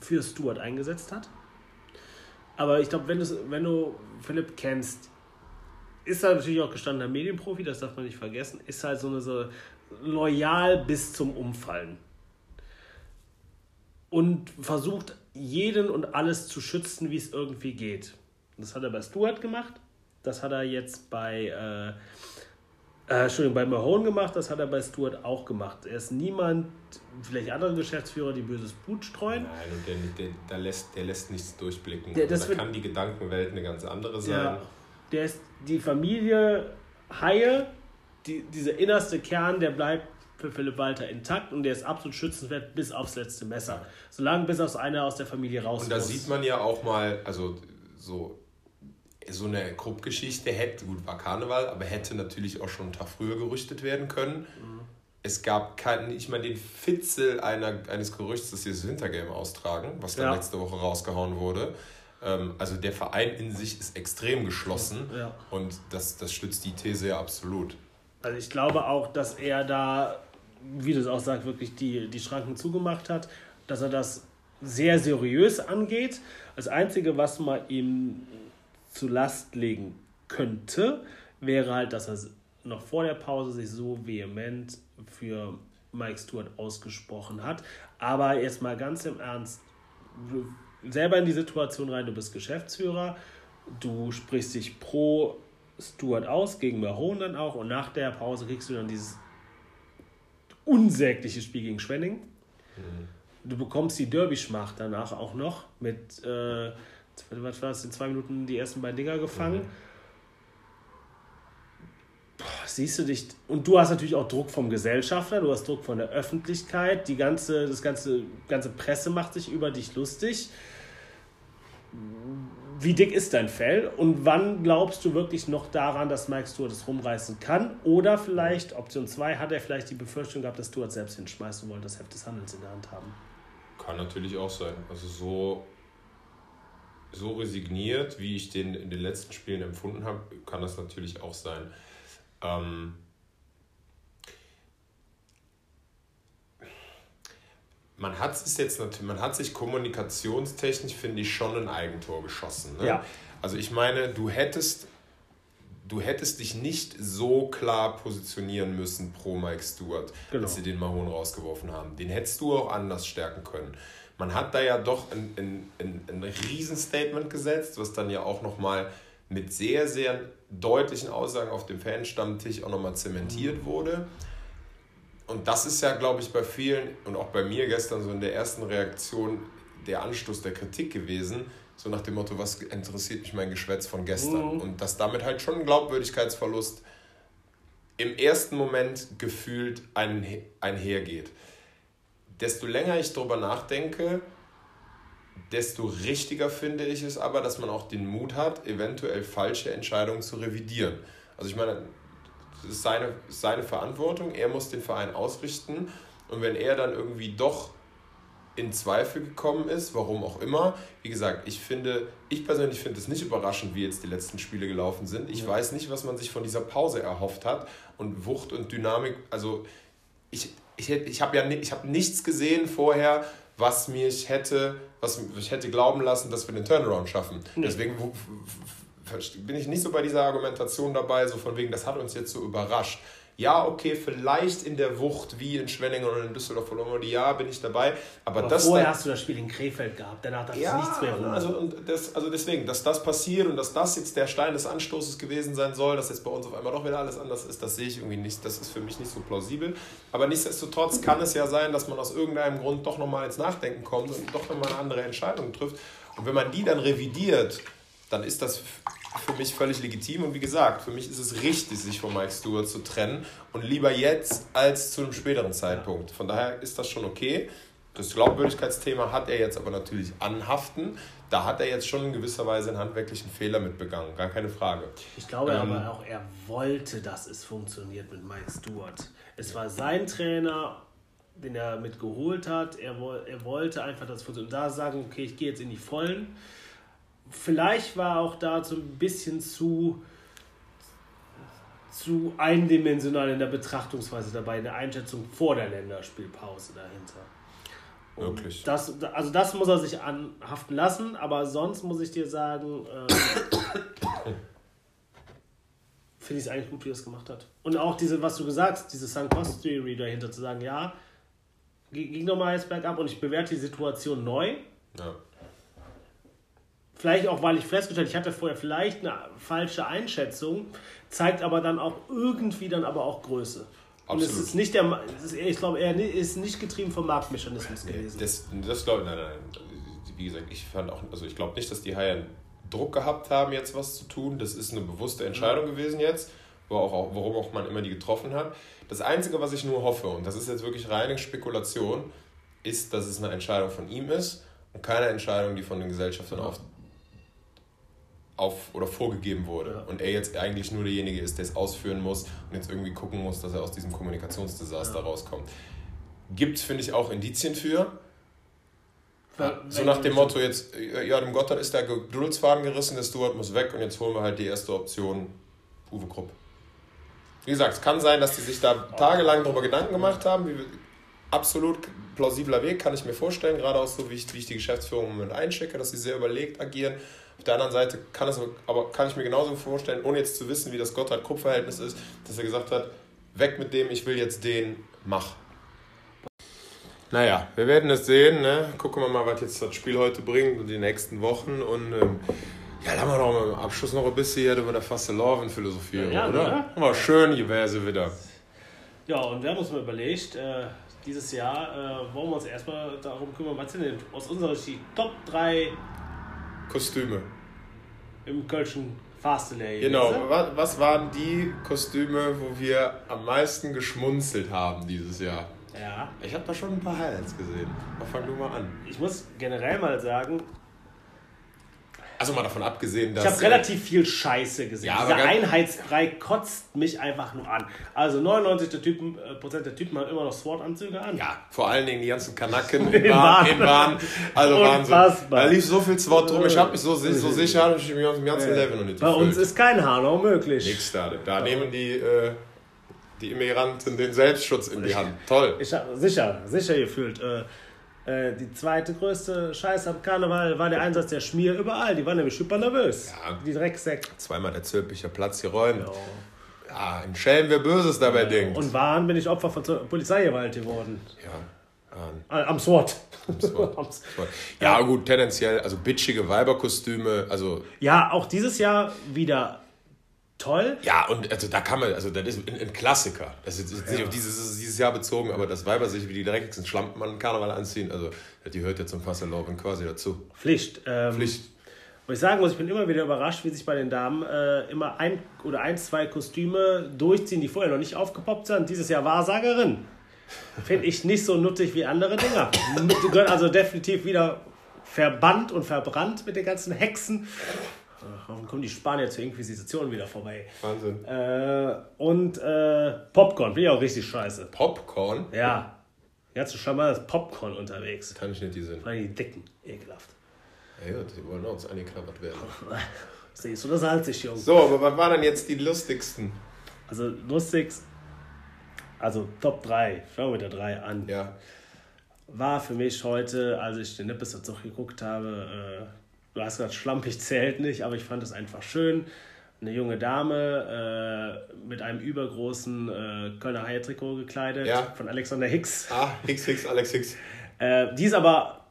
für Stuart eingesetzt hat. Aber ich glaube, wenn, wenn du Philipp kennst, ist er natürlich auch gestandener Medienprofi, das darf man nicht vergessen, ist halt so eine so loyal bis zum Umfallen. Und versucht jeden und alles zu schützen, wie es irgendwie geht. Das hat er bei Stuart gemacht. Das hat er jetzt bei, äh, äh, Entschuldigung, bei Mahone gemacht, das hat er bei Stuart auch gemacht. Er ist niemand, vielleicht andere Geschäftsführer, die böses Blut streuen. Nein, und der, der, der, lässt, der lässt nichts durchblicken. Der, also da kann die Gedankenwelt eine ganz andere sein. Ja, der ist die Familie Haie, die, dieser innerste Kern, der bleibt für Philipp Walter intakt und der ist absolut schützenswert bis aufs letzte Messer. Solange bis aus einer aus der Familie raus Und da muss. sieht man ja auch mal, also so so eine Gruppgeschichte hätte, gut, war Karneval, aber hätte natürlich auch schon einen Tag früher gerüstet werden können. Mhm. es gab kein, nicht mal den Fitzel einer, eines Gerüchts, dass sie das Wintergame austragen, was dann ja. letzte Woche rausgehauen wurde. Ähm, also der Verein in sich ist extrem geschlossen ja. und das, das stützt die These ja absolut. Also ich glaube auch, dass er da, wie du es auch sagst, wirklich die, die Schranken zugemacht hat, dass er das sehr seriös angeht. Das Einzige, was man ihm zu Last legen könnte, wäre halt, dass er noch vor der Pause sich so vehement für Mike Stewart ausgesprochen hat. Aber jetzt mal ganz im Ernst, selber in die Situation rein, du bist Geschäftsführer, du sprichst dich pro Stewart aus, gegen Mahone dann auch und nach der Pause kriegst du dann dieses unsägliche Spiel gegen Schwenning. Mhm. Du bekommst die Derby-Schmacht danach auch noch mit, äh, was war das, in zwei Minuten die ersten beiden Dinger gefangen. Mhm siehst du dich, und du hast natürlich auch Druck vom Gesellschafter, du hast Druck von der Öffentlichkeit, die ganze, das ganze, ganze Presse macht sich über dich lustig. Wie dick ist dein Fell und wann glaubst du wirklich noch daran, dass Mike Stewart es rumreißen kann? Oder vielleicht, Option 2, hat er vielleicht die Befürchtung gehabt, dass Stewart selbst hinschmeißen wollte, das Heft des Handels in der Hand haben? Kann natürlich auch sein. Also so, so resigniert, wie ich den in den letzten Spielen empfunden habe, kann das natürlich auch sein. Ähm, man hat es jetzt natürlich, man hat sich kommunikationstechnisch, finde ich, schon ein Eigentor geschossen. Ne? Ja. Also ich meine, du hättest, du hättest dich nicht so klar positionieren müssen pro Mike Stewart, genau. als sie den Mahon rausgeworfen haben. Den hättest du auch anders stärken können. Man hat da ja doch ein, ein, ein, ein Riesenstatement gesetzt, was dann ja auch nochmal mit sehr, sehr deutlichen Aussagen auf dem Fanstammtisch auch nochmal zementiert mhm. wurde. Und das ist ja, glaube ich, bei vielen und auch bei mir gestern so in der ersten Reaktion der Anstoß der Kritik gewesen, so nach dem Motto, was interessiert mich mein Geschwätz von gestern? Mhm. Und dass damit halt schon ein Glaubwürdigkeitsverlust im ersten Moment gefühlt einhergeht. Desto länger ich darüber nachdenke, desto richtiger finde ich es aber, dass man auch den Mut hat, eventuell falsche Entscheidungen zu revidieren. Also ich meine, das ist seine, seine Verantwortung, er muss den Verein ausrichten und wenn er dann irgendwie doch in Zweifel gekommen ist, warum auch immer. Wie gesagt, ich finde, ich persönlich finde es nicht überraschend, wie jetzt die letzten Spiele gelaufen sind. Ich ja. weiß nicht, was man sich von dieser Pause erhofft hat und Wucht und Dynamik. Also ich, ich, ich habe ja ich hab nichts gesehen vorher, was mich hätte, was mich hätte glauben lassen, dass wir den Turnaround schaffen. Nee. Deswegen bin ich nicht so bei dieser Argumentation dabei, so von wegen, das hat uns jetzt so überrascht ja, okay, vielleicht in der Wucht wie in Schwenningen oder in Düsseldorf oder Lombardi, ja, bin ich dabei. Aber, aber das vorher dann, hast du das Spiel in Krefeld gehabt, danach darf ja, nichts mehr rum. Also, und das, also deswegen, dass das passiert und dass das jetzt der Stein des Anstoßes gewesen sein soll, dass jetzt bei uns auf einmal doch wieder alles anders ist, das sehe ich irgendwie nicht, das ist für mich nicht so plausibel. Aber nichtsdestotrotz kann es ja sein, dass man aus irgendeinem Grund doch nochmal ins Nachdenken kommt und doch nochmal eine andere Entscheidung trifft. Und wenn man die dann revidiert, dann ist das für mich völlig legitim und wie gesagt, für mich ist es richtig, sich von Mike Stewart zu trennen und lieber jetzt als zu einem späteren Zeitpunkt. Von daher ist das schon okay. Das Glaubwürdigkeitsthema hat er jetzt aber natürlich anhaften. Da hat er jetzt schon in gewisser Weise einen handwerklichen Fehler mit begangen, gar keine Frage. Ich glaube ähm, aber auch, er wollte, dass es funktioniert mit Mike Stewart. Es war sein Trainer, den er mitgeholt hat. Er, er wollte einfach, dass es funktioniert. Und da sagen, okay, ich gehe jetzt in die Vollen vielleicht war auch da so ein bisschen zu, zu eindimensional in der Betrachtungsweise dabei, in der Einschätzung vor der Länderspielpause dahinter. Und Wirklich. Das, also das muss er sich anhaften lassen, aber sonst muss ich dir sagen, äh, finde ich es eigentlich gut, wie er es gemacht hat. Und auch diese, was du gesagt hast, diese Sunk Cost Theory dahinter zu sagen, ja, ging nochmal jetzt bergab und ich bewerte die Situation neu. Ja. Vielleicht auch, weil ich festgestellt ich hatte vorher vielleicht eine falsche Einschätzung, zeigt aber dann auch irgendwie dann aber auch Größe. Absolut. Und es ist nicht der, ist, ich glaube, er ist nicht getrieben vom Marktmechanismus gewesen. Das, das glaube ich, nein, nein. Wie gesagt, ich fand auch, also ich glaube nicht, dass die Haie Druck gehabt haben, jetzt was zu tun. Das ist eine bewusste Entscheidung mhm. gewesen jetzt, wo auch, warum auch man immer die getroffen hat. Das Einzige, was ich nur hoffe, und das ist jetzt wirklich reine Spekulation, ist, dass es eine Entscheidung von ihm ist und keine Entscheidung, die von den Gesellschaftern auf, auf oder vorgegeben wurde. Ja. Und er jetzt eigentlich nur derjenige ist, der es ausführen muss und jetzt irgendwie gucken muss, dass er aus diesem Kommunikationsdesaster Ja. rauskommt. Gibt es, finde ich, auch Indizien für. Wenn- so nach dem Motto, jetzt, äh, ja, dem Gotthard ist der Geduldsfaden gerissen, der Stuart muss weg und jetzt holen wir halt die erste Option, Uwe Krupp. Wie gesagt, es kann sein, dass die sich da tagelang darüber Gedanken gemacht haben. Wie, absolut plausibler Weg, kann ich mir vorstellen, gerade auch so, wie ich, wie ich die Geschäftsführung im Moment einschicke, dass sie sehr überlegt agieren. Auf der anderen Seite kann, es, aber kann ich mir genauso vorstellen, ohne jetzt zu wissen, wie das Gotthard-Krupp-Verhältnis ist, dass er gesagt hat, weg mit dem, ich will jetzt den, mach. Naja, wir werden es sehen. Ne? Gucken wir mal, was jetzt das Spiel heute bringt und die nächsten Wochen. Und ähm, ja, dann haben wir noch mal am Abschluss noch ein bisschen hier über der Fasteloven philosophieren, Ja, oder? oder? War schön gewesen wieder. Ja, und wir haben uns mal überlegt, äh, dieses Jahr äh, wollen wir uns erstmal darum kümmern, was sind denn aus unserer Sicht Top 3 Kostüme. im Kölschen Fastelay. Genau, was, was waren die Kostüme, wo wir am meisten geschmunzelt haben dieses Jahr? Ja, Ich habe da schon ein paar Highlights gesehen. Aber fang du mal an. ich muss generell mal sagen, Also mal davon abgesehen, dass. ich habe relativ viel Scheiße gesehen. Ja, Dieser Einheitsbrei kotzt mich einfach nur an. Also 99 der Typen, äh, Prozent der Typen haben immer noch SWAT-Anzüge an. Ja, vor allen Dingen die ganzen Kanaken In Bahn. Bahn. Also Wahnsinn. Da lief so viel SWAT drum. Ich habe mich so, so sicher, hab ich mich im ganzen Level noch nicht Bei uns ist kein Hanau möglich. Nix da. Da nehmen die, äh, die Immigranten den Selbstschutz in die Hand. Toll. Ich sicher, sicher gefühlt. Äh, äh, die zweite größte Scheiße am Karneval war der Einsatz der Schmier überall. Die waren nämlich super nervös. Ja. Die Drecksäcke. Zweimal der Zülpicher Platz geräumt. Ja, ein Schelm, wer Böses dabei denkt. Und waren bin ich Opfer von Polizeigewalt geworden. Ja, ja, Äh, Am SWAT. SWAT. Am- ja, gut, tendenziell, also bitchige Weiberkostüme, also ja, auch dieses Jahr wieder toll. Ja, und also da kann man, also das ist ein, ein Klassiker. Das ist jetzt nicht auf dieses, dieses Jahr bezogen, aber dass Weiber sich wie die dreckigsten Schlampen an Karneval anziehen, also die hört ja zum Fastelovn quasi dazu. Pflicht. Ähm, Pflicht. Wo ich sagen muss, ich bin immer wieder überrascht, wie sich bei den Damen äh, immer ein oder ein, zwei Kostüme durchziehen, die vorher noch nicht aufgepoppt sind. Dieses Jahr Wahrsagerin. Finde ich nicht so nuttig wie andere Dinger. Die gehören also definitiv wieder verbannt und verbrannt mit den ganzen Hexen. Warum kommen die Spanier zur Inquisition wieder vorbei? Wahnsinn. Äh, und äh, Popcorn, finde ich auch richtig scheiße. Popcorn? Ja, ganz schon mal das Popcorn unterwegs. Kann ich nicht die sind. Vor allem die dicken, ekelhaft. Ja, gut, die wollen auch uns angeknabbert werden. Siehst du das salzig, Junge? So, aber was waren denn jetzt die lustigsten? Also lustig, also Top 3, fangen wir mit der 3 an. Ja. War für mich heute, als ich den Episode geguckt habe, äh, du hast gesagt, schlampig zählt nicht, aber ich fand es einfach schön. Eine junge Dame äh, mit einem übergroßen äh, Kölner Haie-Trikot gekleidet Ja. von Alexander Hicks, Ah, Hicks, Hicks, Alex Hicks. äh, die es aber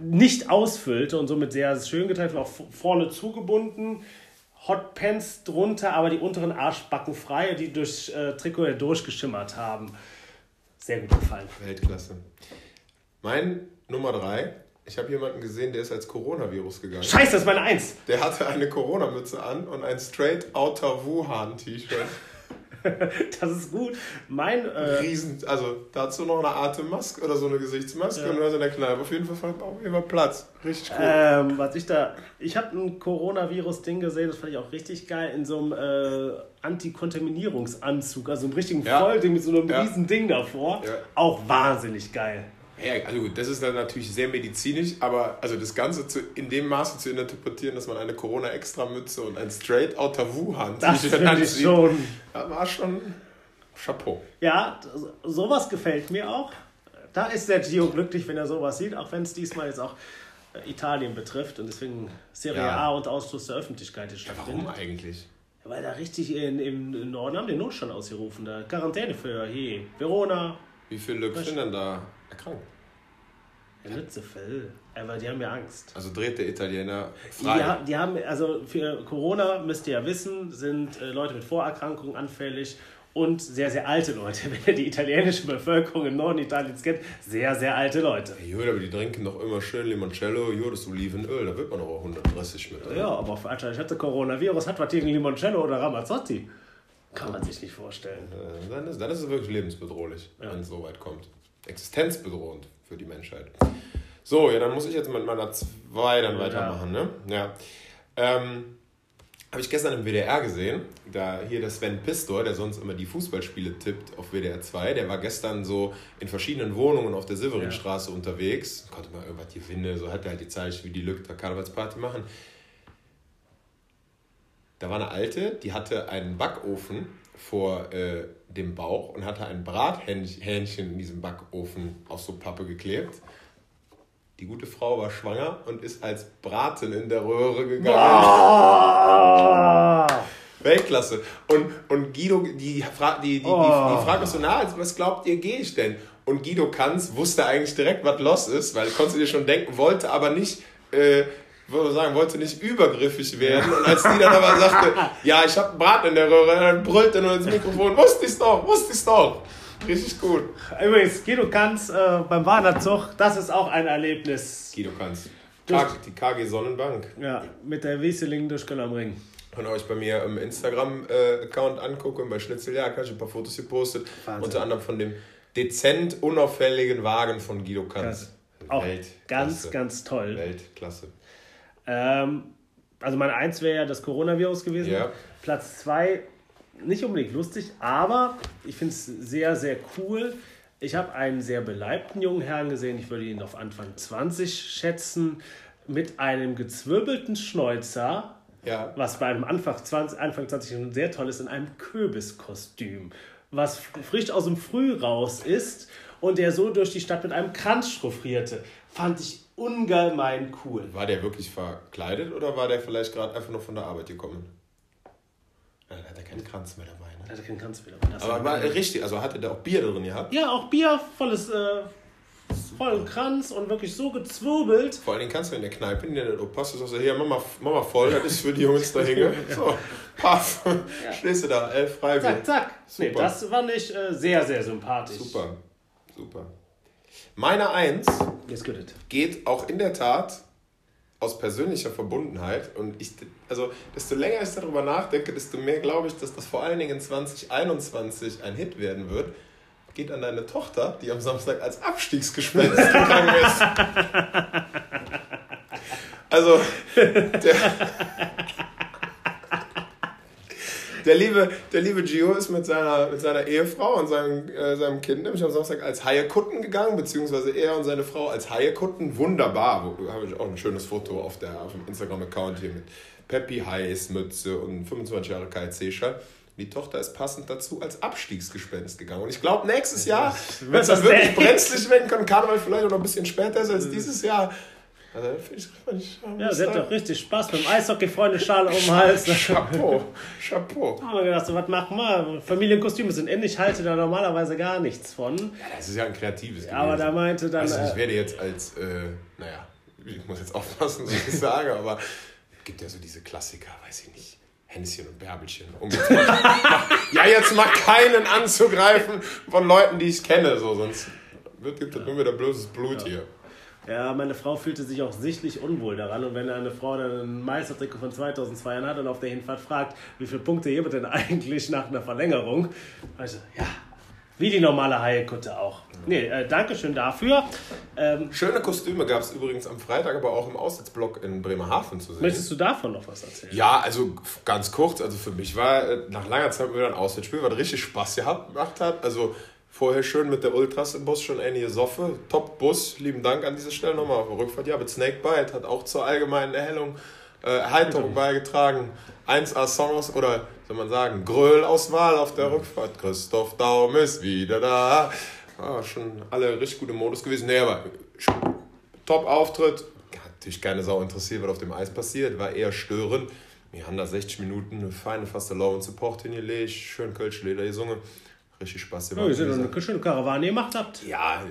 nicht ausfüllte und somit sehr schön geteilt war, auch vorne zugebunden. Hotpants drunter, aber die unteren Arschbacken frei, die durchs äh, Trikot durchgeschimmert haben. Sehr gut gefallen. Weltklasse. Mein Nummer drei. Ich habe jemanden gesehen, der ist als Coronavirus gegangen. Scheiße, das ist meine Eins. Der hatte eine Corona-Mütze an und ein Straight Outer Wuhan-T-Shirt. Das ist gut. Mein, äh, Riesen, also dazu noch eine Atemmaske oder so eine Gesichtsmaske Ja. und hast in der Kneipe auf jeden Fall auf jeden Fall Platz. Richtig cool. ähm, was ich da, ich habe ein Coronavirus-Ding gesehen, das fand ich auch richtig geil, in so einem äh, Antikontaminierungsanzug, also einem richtigen Ja. Vollding mit so einem Ja. riesen Ding davor. Ja. Auch wahnsinnig geil. Ja, also gut, das ist dann natürlich sehr medizinisch, aber also das Ganze zu, in dem Maße zu interpretieren, dass man eine Corona-Extra-Mütze und ein Straight Outer Wuhan Das finde ich schon. Ja, war schon Chapeau. Ja, so- sowas gefällt mir auch. Da ist der Gio glücklich, wenn er sowas sieht, auch wenn es diesmal jetzt auch äh, Italien betrifft und deswegen Serie Ja. A und Ausschluss der Öffentlichkeit jetzt stattfindet. Warum eigentlich? Weil da richtig in, im Norden haben den Notstand ausgerufen, da Quarantäne für hier, Verona, Wie viele Leute sind denn da erkrankt? ja, Lützefeld. Aber die haben ja Angst. Also dreht der Italiener Die, frei. ha- die haben, also für Corona müsst ihr ja wissen, sind äh, Leute mit Vorerkrankungen anfällig und sehr, sehr alte Leute. Wenn ihr die italienische Bevölkerung im Norden Italiens kennt, sehr, sehr alte Leute. Ja, gut, aber die trinken doch immer schön Limoncello, jo, das Olivenöl, da wird man doch auch 130 mit. oder? Ja, aber ich hatte Coronavirus, hat was gegen Limoncello oder Ramazzotti. Kann man sich nicht vorstellen. Äh, Dann ist, dann ist es wirklich lebensbedrohlich, Ja. wenn es so weit kommt. Existenzbedrohend für die Menschheit. So, ja, dann muss ich jetzt mit meiner 2 dann weitermachen, ne? Ja. Ähm, habe ich gestern im WDR gesehen. Da hier der Sven Pistor, der sonst immer die Fußballspiele tippt auf WDR 2, der war gestern so in verschiedenen Wohnungen auf der Silverinstraße ja. unterwegs. Konnte mal irgendwas gewinnen, so hat er halt die Zeit, wie die Lücke der Karnevalsparty machen. Da war eine Alte, die hatte einen Backofen vor äh, dem Bauch und hatte ein Brathähnchen in diesem Backofen auf so Pappe geklebt. Die gute Frau war schwanger und ist als Braten in der Röhre gegangen. Boah. Weltklasse. Und, und Guido, die, fra die, die, oh. die, die, die Frage ist so, na, was glaubt ihr, gehe ich denn? Und Guido Kanz wusste eigentlich direkt, was los ist, weil konnte dir schon denken, wollte aber nicht äh, würde sagen, wollte nicht übergriffig werden. Und als die dann aber sagte, ja, ich habe einen Brat in der Röhre, dann brüllte nur ins Mikrofon, wusste ich's doch, wusste ich's doch. Richtig gut. Übrigens, Guido Kanz äh, beim Wanderzug, das ist auch ein Erlebnis. Guido Kanz. die KG Sonnenbank. Ja, mit der Wieseling durch Köln am Ring. Wenn euch bei mir im Instagram-Account angucken, bei Schnitzeljagd, habe ich ein paar Fotos gepostet. Wahnsinn. Unter anderem von dem dezent unauffälligen Wagen von Guido Kanz. Auch ganz, ganz toll. Weltklasse. Ähm, also meine Eins wäre ja das Coronavirus gewesen. Ja. Platz zwei, nicht unbedingt lustig, aber ich finde es sehr, sehr cool. Ich habe einen sehr beleibten jungen Herrn gesehen, ich würde ihn auf Anfang 20 schätzen, mit einem gezwirbelten Schnäuzer, ja. was bei einem Anfang 20, Anfang 20 sehr toll ist, in einem Kürbiskostüm, was frisch aus dem Früh raus ist und der so durch die Stadt mit einem Kranz chauffierte. Fand ich ungemein cool. War der wirklich verkleidet oder war der vielleicht gerade einfach nur von der Arbeit gekommen? Ja, da hat er keinen Kranz mehr dabei. Ne? Da hat er keinen Kranz mehr dabei. Aber war richtig, also hatte der auch Bier drin gehabt? Ja, auch Bier, volles, äh, vollen Kranz und wirklich so gezwirbelt. Vor allen Dingen kannst du in der Kneipe, in der du passt, sagst du, hier, mach mal, mach mal voll, das ist für die Jungs da hinge. So, paff, ja. stehst du da, elf Freibier. Zack, zack. Super. Nee, das fand ich äh, sehr, sehr sympathisch. Super, super. Meine Eins geht auch in der Tat aus persönlicher Verbundenheit. Und ich, also desto länger ich darüber nachdenke, desto mehr glaube ich, dass das vor allen Dingen 2021 ein Hit werden wird. Geht an deine Tochter, die am Samstag als Abstiegsgespenst gegangen ist. Also, der, der liebe, der liebe Gio ist mit seiner, mit seiner Ehefrau und seinem, äh, seinem Kind nämlich am Samstag als Haie-Kutten gegangen, beziehungsweise er und seine Frau als Haie-Kutten. Wunderbar. Da habe ich auch ein schönes Foto auf, der, auf dem Instagram-Account hier mit Peppi Heiß, Mütze und 25 Jahre KC-Schall. Die Tochter ist passend dazu als Abstiegsgespenst gegangen. Und ich glaube, nächstes Jahr, wenn es dann wirklich brenzlig werden kann, Karneval vielleicht noch ein bisschen später ist als dieses Jahr, also, ich, ich, ja, sie hat doch richtig Spaß mit dem Eishockey-Freunde Schale um den Hals. Chapeau, Chapeau. Da haben wir gedacht, so, was machen wir? Familienkostüme sind ähnlich, ich halte da normalerweise gar nichts von. Ja, das ist ja ein kreatives ja, Aber da meinte dann. Also, ich werde jetzt als, äh, naja, ich muss jetzt aufpassen, was ich sage, aber es gibt ja so diese Klassiker, weiß ich nicht. Hänschen und Bärbelchen. Um jetzt mal, ja, jetzt mal keinen anzugreifen von Leuten, die ich kenne, so, sonst wird, gibt es ja. nur wieder böses Blut ja. hier. Ja, meine Frau fühlte sich auch sichtlich unwohl daran. Und wenn eine Frau dann einen Meistertrikot von 2002 hat und auf der Hinfahrt fragt, wie viele Punkte ihr denn eigentlich nach einer Verlängerung, also ja, wie die normale Haie-Kutte auch. Nee, äh, danke schön dafür. Ähm, Schöne Kostüme gab es übrigens am Freitag, aber auch im Aussitzblock in Bremerhaven zu sehen. Möchtest du davon noch was erzählen? Ja, also ganz kurz. Also für mich war äh, nach langer Zeit wieder ein Auswärtsspiel, was richtig Spaß gemacht hat. Also Vorher schön mit der Ultras im Bus schon einige Soffe. Top-Bus, lieben Dank an dieser Stelle nochmal auf der Rückfahrt. Ja, mit Snakebite hat auch zur allgemeinen Erhellung, äh, Erheiterung beigetragen. 1A-Songs oder, soll man sagen, Gröll-Auswahl auf der. Rückfahrt. Christoph Daum ist wieder da. Ah, schon alle richtig gute Modus gewesen. Nee, aber Top-Auftritt. Hat natürlich keine Sau interessiert, was auf dem Eis passiert. War eher störend. Wir haben da 60 Minuten eine feine, fast Low und Support hingelegt. Schön Kölsch-Leder gesungen richtig Spaß gemacht. Ja, ihr seid eine schöne Karawane gemacht habt. Ja,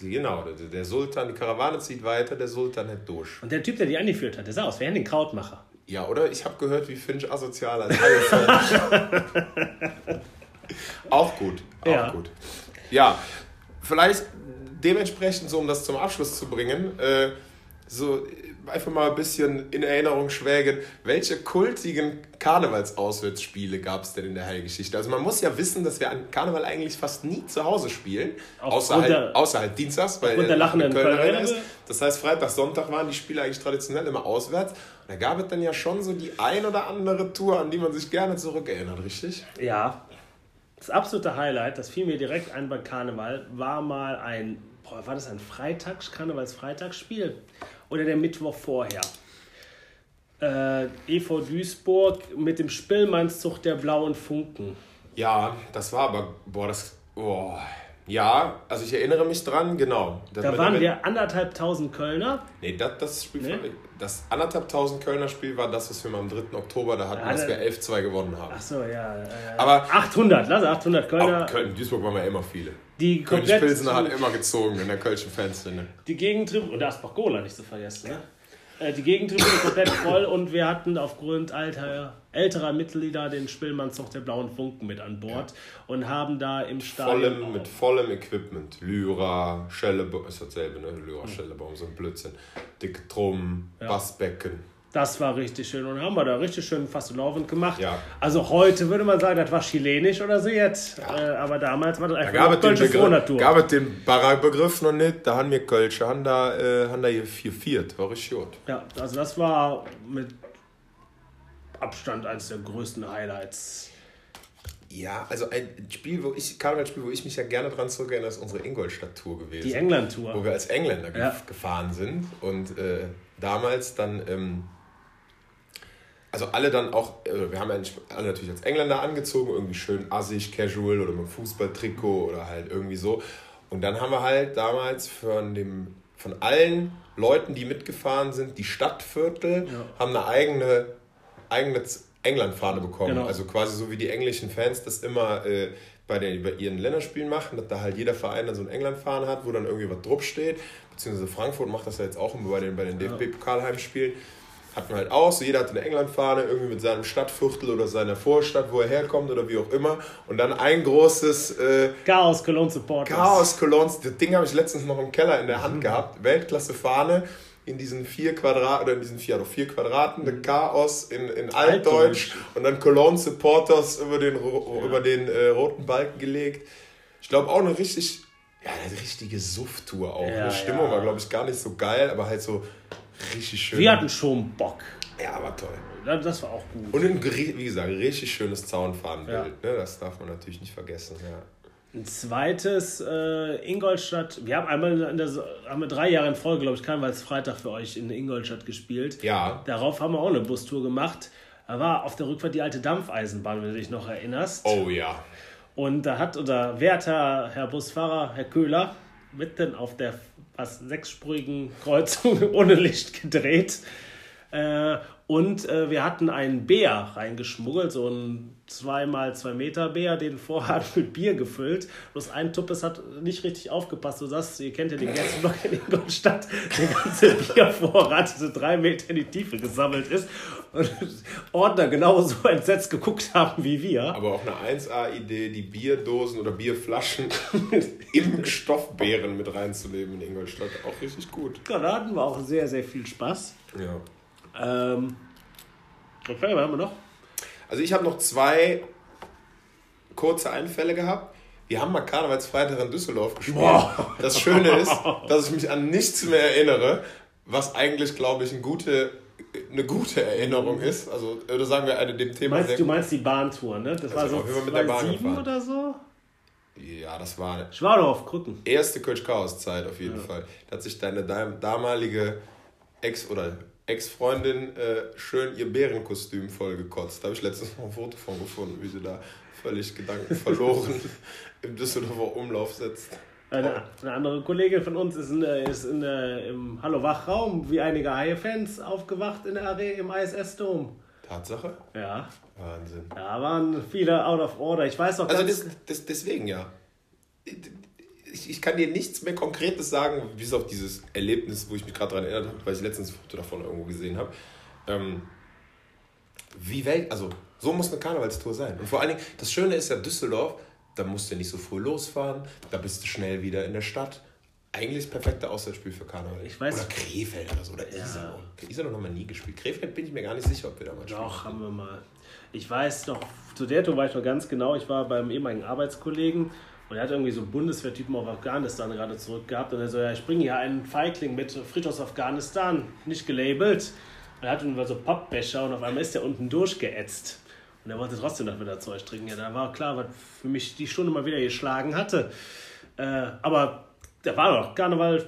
genau. Der Sultan, die Karawane zieht weiter, der Sultan hält durch. Und der Typ, der die angeführt hat, der sah aus wie ein Krautmacher. Ja, oder? Ich habe gehört, wie Finch asozial als Auch gut, auch ja. gut. Ja, vielleicht dementsprechend, so um das zum Abschluss zu bringen, äh, so einfach mal ein bisschen in Erinnerung schwelgen, welche kultigen Karnevalsauswärtsspiele gab es denn in der Heilgeschichte? Also man muss ja wissen, dass wir an Karneval eigentlich fast nie zu Hause spielen, außer halt, außer halt Dienstags, weil der lachenden Kölner ist. Das heißt, Freitag, Sonntag waren die Spiele eigentlich traditionell immer auswärts. Und da gab es dann ja schon so die ein oder andere Tour, an die man sich gerne zurückerinnert, richtig? Ja. Das absolute Highlight, das fiel mir direkt ein bei Karneval, war mal ein, boah, war das ein Freitags, Karnevals-Freitagsspiel? Oder der Mittwoch vorher. Äh, EV Duisburg mit dem Spillmannszug der blauen Funken. Ja, das war aber, boah, das, boah. Ja, also ich erinnere mich dran, genau. da waren wir anderthalb tausend Kölner. Nee, das, das Spiel, nee? das anderthalb tausend Kölner Spiel war das, was wir mal am 3. Oktober da hatten, ja, dass wir 11-2 gewonnen haben. Ach so, ja. Äh, aber 800, lass 800 Kölner. Köln, Duisburg waren wir immer viele. Die komplett, Pilsener hat immer gezogen in der Kölschen Fanszene. Die Gegentribüne, und da ist Gola nicht zu vergessen, ne? Äh, die Gegentribüne komplett voll und wir hatten aufgrund alter, älterer Mitglieder den Spillmannzug der Blauen Funken mit an Bord ja. und haben da im Stadion. Vollem, mit vollem Equipment. Lyra, Schellebaum, ist dasselbe, ne? Lyra, Schellebaum, so ein Blödsinn. Dicke Drum, ja. Bassbecken. Das war richtig schön und haben wir da richtig schön fast laufend gemacht. Ja. Also heute würde man sagen, das war chilenisch oder so jetzt. Ja. Äh, aber damals war das einfach da gab es den, gab es den Begriff noch nicht. Da haben wir Kölsche, haben da, äh, haben da hier vier viert. War richtig gut. Ja, also das war mit Abstand eines der größten Highlights. Ja, also ein Spiel, wo ich, Karnevalspiel, wo ich mich ja gerne dran zurückerinnere, ist unsere Ingolstadt-Tour gewesen. Die England-Tour. Wo wir als Engländer ja. gefahren sind und äh, damals dann ähm, also alle dann auch, äh, wir haben ja alle natürlich als Engländer angezogen, irgendwie schön assig, casual oder mit Fußballtrikot oder halt irgendwie so. Und dann haben wir halt damals von, dem, von allen Leuten, die mitgefahren sind, die Stadtviertel, ja. haben eine eigene, eigene England-Fahne bekommen. Genau. Also quasi so wie die englischen Fans das immer äh, bei, den, bei ihren Länderspielen machen, dass da halt jeder Verein dann so ein England-Fahne hat, wo dann irgendwie was drauf steht. Beziehungsweise Frankfurt macht das ja jetzt auch immer bei den, bei den DFB-Pokalheimspielen hat man halt aus, jeder hat eine Englandfahne irgendwie mit seinem Stadtviertel oder seiner Vorstadt, wo er herkommt oder wie auch immer. Und dann ein großes äh, Chaos Cologne Supporters. Chaos Cologne, das Ding habe ich letztens noch im Keller in der Hand mhm. gehabt. Weltklasse Fahne in diesen vier Quadraten, oder in diesen vier, oder vier Quadraten, mhm. Chaos in, in Altdeutsch und dann Cologne Supporters über den, ja. über den äh, roten Balken gelegt. Ich glaube auch eine richtig, ja, eine richtige Suff-Tour auch. Ja, die Stimmung ja. war, glaube ich, gar nicht so geil, aber halt so Richtig schön. Wir hatten schon Bock. Ja, war toll. Das war auch gut. Und ein, wie gesagt, richtig schönes Zaunfahnenbild. Ja. Ne? Das darf man natürlich nicht vergessen. Ja. Ein zweites äh, Ingolstadt. Wir haben einmal in der, haben wir drei Jahre in Folge, glaube ich, Freitag für euch in Ingolstadt gespielt. Ja. Darauf haben wir auch eine Bustour gemacht. Da war auf der Rückfahrt die alte Dampfeisenbahn, wenn du dich noch erinnerst. Oh ja. Und da hat unser werter Herr Busfahrer, Herr Köhler, mitten auf der fast sechsspurigen Kreuzung ohne Licht gedreht. Äh, und äh, wir hatten einen Bär reingeschmuggelt, so ein 2x2 Meter Bär, den vorher mit Bier gefüllt. Bloß ein Tuppes hat nicht richtig aufgepasst. Du sagst, ihr kennt ja den Gästeblock in Ingolstadt, der ganze Biervorrat, so drei Meter in die Tiefe gesammelt ist. Und Ordner genauso entsetzt geguckt haben wie wir. Aber auch eine 1A-Idee, die Bierdosen oder Bierflaschen im Stoffbären mit reinzunehmen in Ingolstadt. Auch richtig gut. Ja, da hatten wir auch sehr, sehr viel Spaß. Ja. Ähm, okay, was haben wir noch? Also ich habe noch zwei kurze Einfälle gehabt. Wir haben mal Karnevalsfreitag in Düsseldorf gespielt. Boah. Das Schöne ist, dass ich mich an nichts mehr erinnere, was eigentlich, glaube ich, eine gute, eine gute Erinnerung ist. Also, oder sagen wir eine dem Thema. Meinst, du meinst die Bahntour, ne? Das also war so mit der Bahn gefahren. oder so? Ja, das war. Auf Krücken. Erste Coach Chaos Zeit auf jeden ja. Fall. Da hat sich deine damalige Ex- oder Ex-Freundin äh, schön ihr Bärenkostüm vollgekotzt. Da habe ich letztens noch ein Foto von gefunden, wie sie da völlig Gedanken verloren im Düsseldorfer Umlauf sitzt. Eine, eine, andere Kollegin von uns ist, in, ist in, im Hallo Wachraum wie einige Haie-Fans aufgewacht in der Arena im ISS-Dom. Tatsache? Ja. Wahnsinn. Da waren viele out of order. Ich weiß noch Also das, das, deswegen ja ich, ich kann dir nichts mehr Konkretes sagen, bis auf dieses Erlebnis, wo ich mich gerade daran erinnert habe, weil ich letztens ein Foto davon irgendwo gesehen habe. Ähm, wie Welt, also so muss eine Karnevalstour sein. Und vor allen Dingen, das Schöne ist ja Düsseldorf, da musst du nicht so früh losfahren, da bist du schnell wieder in der Stadt. Eigentlich perfekte Auswärtsspiel für Karneval. Ich weiß- oder Krefeld oder so. Oder Ja. Iserlohn. Iserlohn haben wir nie gespielt. Krefeld bin ich mir gar nicht sicher, ob wir da mal Doch, haben wir mal. Ich weiß noch, zu der Tour war ich noch ganz genau. Ich war beim ehemaligen Arbeitskollegen und er hat irgendwie so Bundeswehrtypen auf Afghanistan gerade zurück gehabt. Und er so, ja, ich bringe hier einen Feigling mit frisch aus Afghanistan, nicht gelabelt. Und er hatte nur so Pappbecher und auf einmal ist der unten durchgeätzt. Und er wollte trotzdem noch wieder Zeug trinken. Ja, da war klar, was für mich die Stunde mal wieder geschlagen hatte. Äh, aber da war doch Karneval,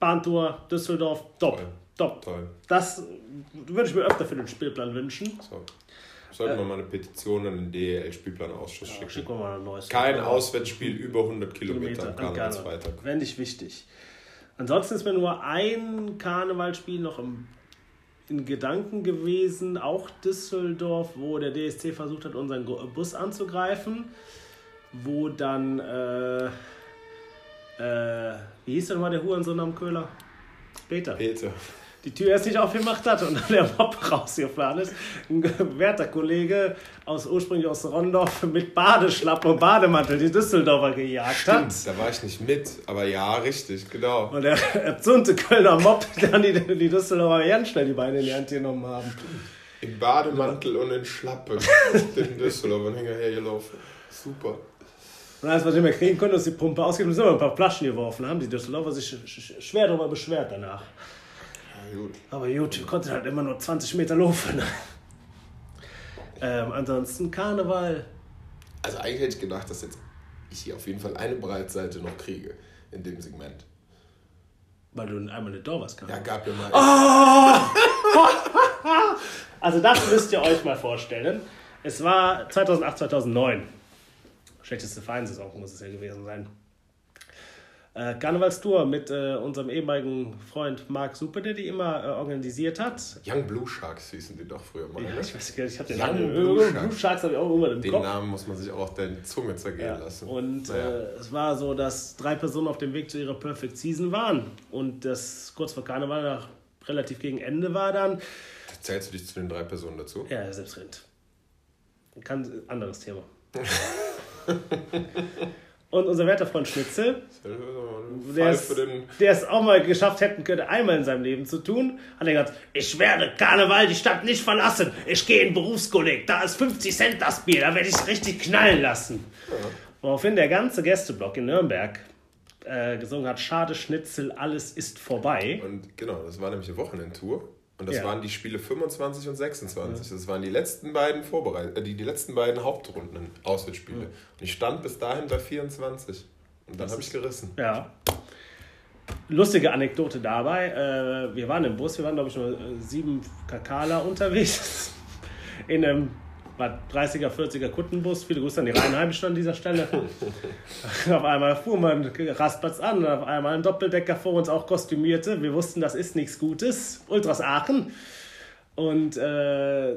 Bahntour, Düsseldorf, top, Toll. top. Toll. Das würde ich mir öfter für den Spielplan wünschen. So. Sollten wir mal eine Petition an den DEL-Spielplanausschuss Ja, schicken. schicken wir mal ein neues. Kein Foto. Auswärtsspiel über 100 Kilometer am Karneval. Karnevalsfreitag. Fände ich wichtig. Ansonsten ist mir nur ein Karnevalspiel noch im, in Gedanken gewesen, auch Düsseldorf, wo der DSC versucht hat, unseren Bus anzugreifen, wo dann, äh, äh, wie hieß denn mal der Hurensohn am Köhler? Peter. Peter. Die Tür erst nicht aufgemacht hat und dann der Mob rausgefahren ist. Ein werter Kollege aus ursprünglich aus Rondorf mit Badeschlappen und Bademantel die Düsseldorfer gejagt hat. Stimmt, da war ich nicht mit, aber ja, richtig, genau. Und der erzürnte Kölner Mob, dann die, die Düsseldorfer ganz schnell die Beine in die Hand genommen haben. Im Bademantel und in Schlappe. Den Düsseldorf hinterher gelaufen. Super. Und alles, was mehr kriegen konnte, ist die Pumpe ausgegeben, sind wir ein paar Flaschen geworfen. haben die Düsseldorfer sich sch sch schwer darüber beschwert danach. Gut. Aber gut, wir konnten halt immer nur 20 Meter laufen. ähm, ansonsten Karneval. Also eigentlich hätte ich gedacht, dass jetzt ich hier auf jeden Fall eine Breitseite noch kriege in dem Segment. Weil du einmal eine Dorfers kannst. Ja, gab ja mal. Also das müsst ihr euch mal vorstellen. Es war 2008, 2009. Schlechteste Vereinssaison muss es ja gewesen sein. Äh, Karnevalstour mit äh, unserem ehemaligen Freund Marc Super, der die immer äh, organisiert hat. Young Blue Sharks hießen die doch früher mal. Ja, ne? ich weiß gar nicht, ich habe den Young Namen. Blue Blue Sharks. Habe ich auch immer im Den Kopf. Namen muss man sich auch auf der Zunge zergehen Ja, lassen. und Naja. äh, es war so, dass drei Personen auf dem Weg zu ihrer Perfect Season waren. Und das kurz vor Karneval nach relativ gegen Ende war dann. Zählst du dich zu den drei Personen dazu? Ja, selbstredend. Kann, anderes Thema. Und unser werter Freund Schnitzel, der der es auch mal geschafft hätten könnte, einmal in seinem Leben zu tun, hat er gesagt, ich werde Karneval die Stadt nicht verlassen. Ich gehe in Berufskolleg, da ist 50 Cent das Bier, da werde ich es richtig knallen lassen. Woraufhin der ganze Gästeblock in Nürnberg äh, gesungen hat, schade Schnitzel, alles ist vorbei. Und genau, das war nämlich eine Wochenendtour. Und das Ja. waren die Spiele 25 und 26. Das waren die letzten beiden Vorbereit äh, die, die letzten beiden Hauptrunden Auswärtsspiele. Und ich stand bis dahin bei 24. Und dann habe ich gerissen. Ja. Lustige Anekdote dabei. Äh, wir waren im Bus, wir waren, glaube ich, nur äh, sieben Kakaler unterwegs. In einem was, 30er, 40er Kuttenbus. Viele Grüße an die Rheinheimischen an dieser Stelle. auf einmal fuhr man Rastplatz an und auf einmal ein Doppeldecker vor uns auch kostümierte. Wir wussten, das ist nichts Gutes. Ultras Aachen. Und äh,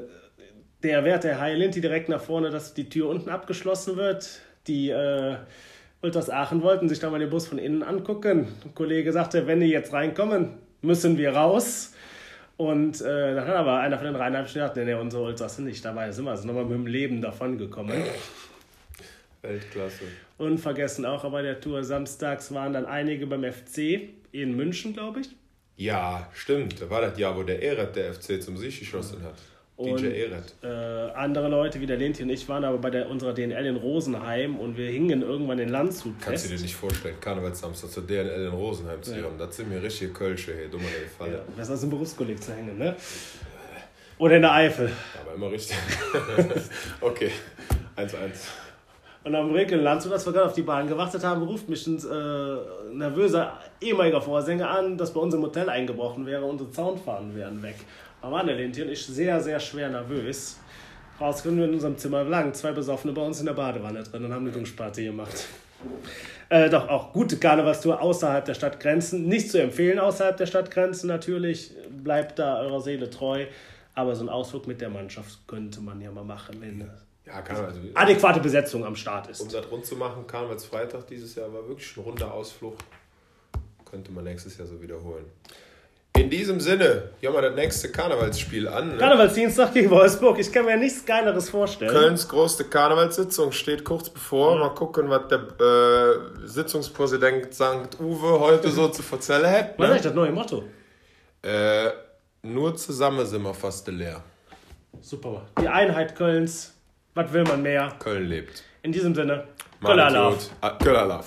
der Wert der High-Linty direkt nach vorne, dass die Tür unten abgeschlossen wird. Die äh, Ultras Aachen wollten sich dann mal den Bus von innen angucken. Ein Kollege sagte, wenn die jetzt reinkommen, müssen wir raus. Und äh, dann hat aber einer von den Rheinheimischen gesagt, nee, nee, unsere Ultras sind nicht dabei, sind wir also nochmal mit dem Leben davon gekommen. Weltklasse. Unvergessen auch aber der Tour samstags waren dann einige beim FC in München, glaube ich. Ja, stimmt. Da war das Jahr, wo der Eret der FC zum Sieg geschossen hat. Und, DJ Eret. Äh, andere Leute wie der Lenti und ich waren aber bei der, unserer DNL in Rosenheim und wir hingen irgendwann in Landshut Kannst du dir nicht vorstellen, Karnevalssamstag zur DNL in Rosenheim zu hören. Das sind mir richtige Kölsche, hey, dummer Falle. Ja, ist aus dem Berufskolleg zu hängen, ne? Oder in der Eifel. Aber immer richtig. okay, 1-1. Und am in Landshut, als wir gerade auf die Bahn gewartet haben, ruft mich ein äh, nervöser ehemaliger Vorsänger an, dass bei uns im Hotel eingebrochen wäre und unsere Zaunfahnen wären weg. Der Lenti und ich sehr, sehr schwer nervös. Rausgekommen wir in unserem Zimmer lagen zwei Besoffene bei uns in der Badewanne drin und haben eine Duschparty gemacht. Äh, doch auch gute Karnevalstour außerhalb der Stadtgrenzen. Nicht zu empfehlen außerhalb der Stadtgrenzen natürlich. Bleibt da eurer Seele treu. Aber so ein Ausflug mit der Mannschaft könnte man ja mal machen, wenn Ja, Karneval, also, adäquate Besetzung am Start ist. um das rund zu machen, Karnevalsfreitag dieses Jahr war wirklich ein runder Ausflug. Könnte man nächstes Jahr so wiederholen. In diesem Sinne, hier haben wir das nächste Karnevalsspiel an. Ne? Karnevalsdienstag gegen Wolfsburg. Ich kann mir nichts Geileres vorstellen. Kölns größte Karnevalssitzung steht kurz bevor. Mal gucken, was der äh, Sitzungspräsident St. Uwe heute so zu erzählen hat. Was ist Ne? das neue Motto? Äh, nur zusammen sind wir fast leer. Super. Die Einheit Kölns. Was will man mehr? Köln lebt. In diesem Sinne. Köller Love. Ah, Köller Love.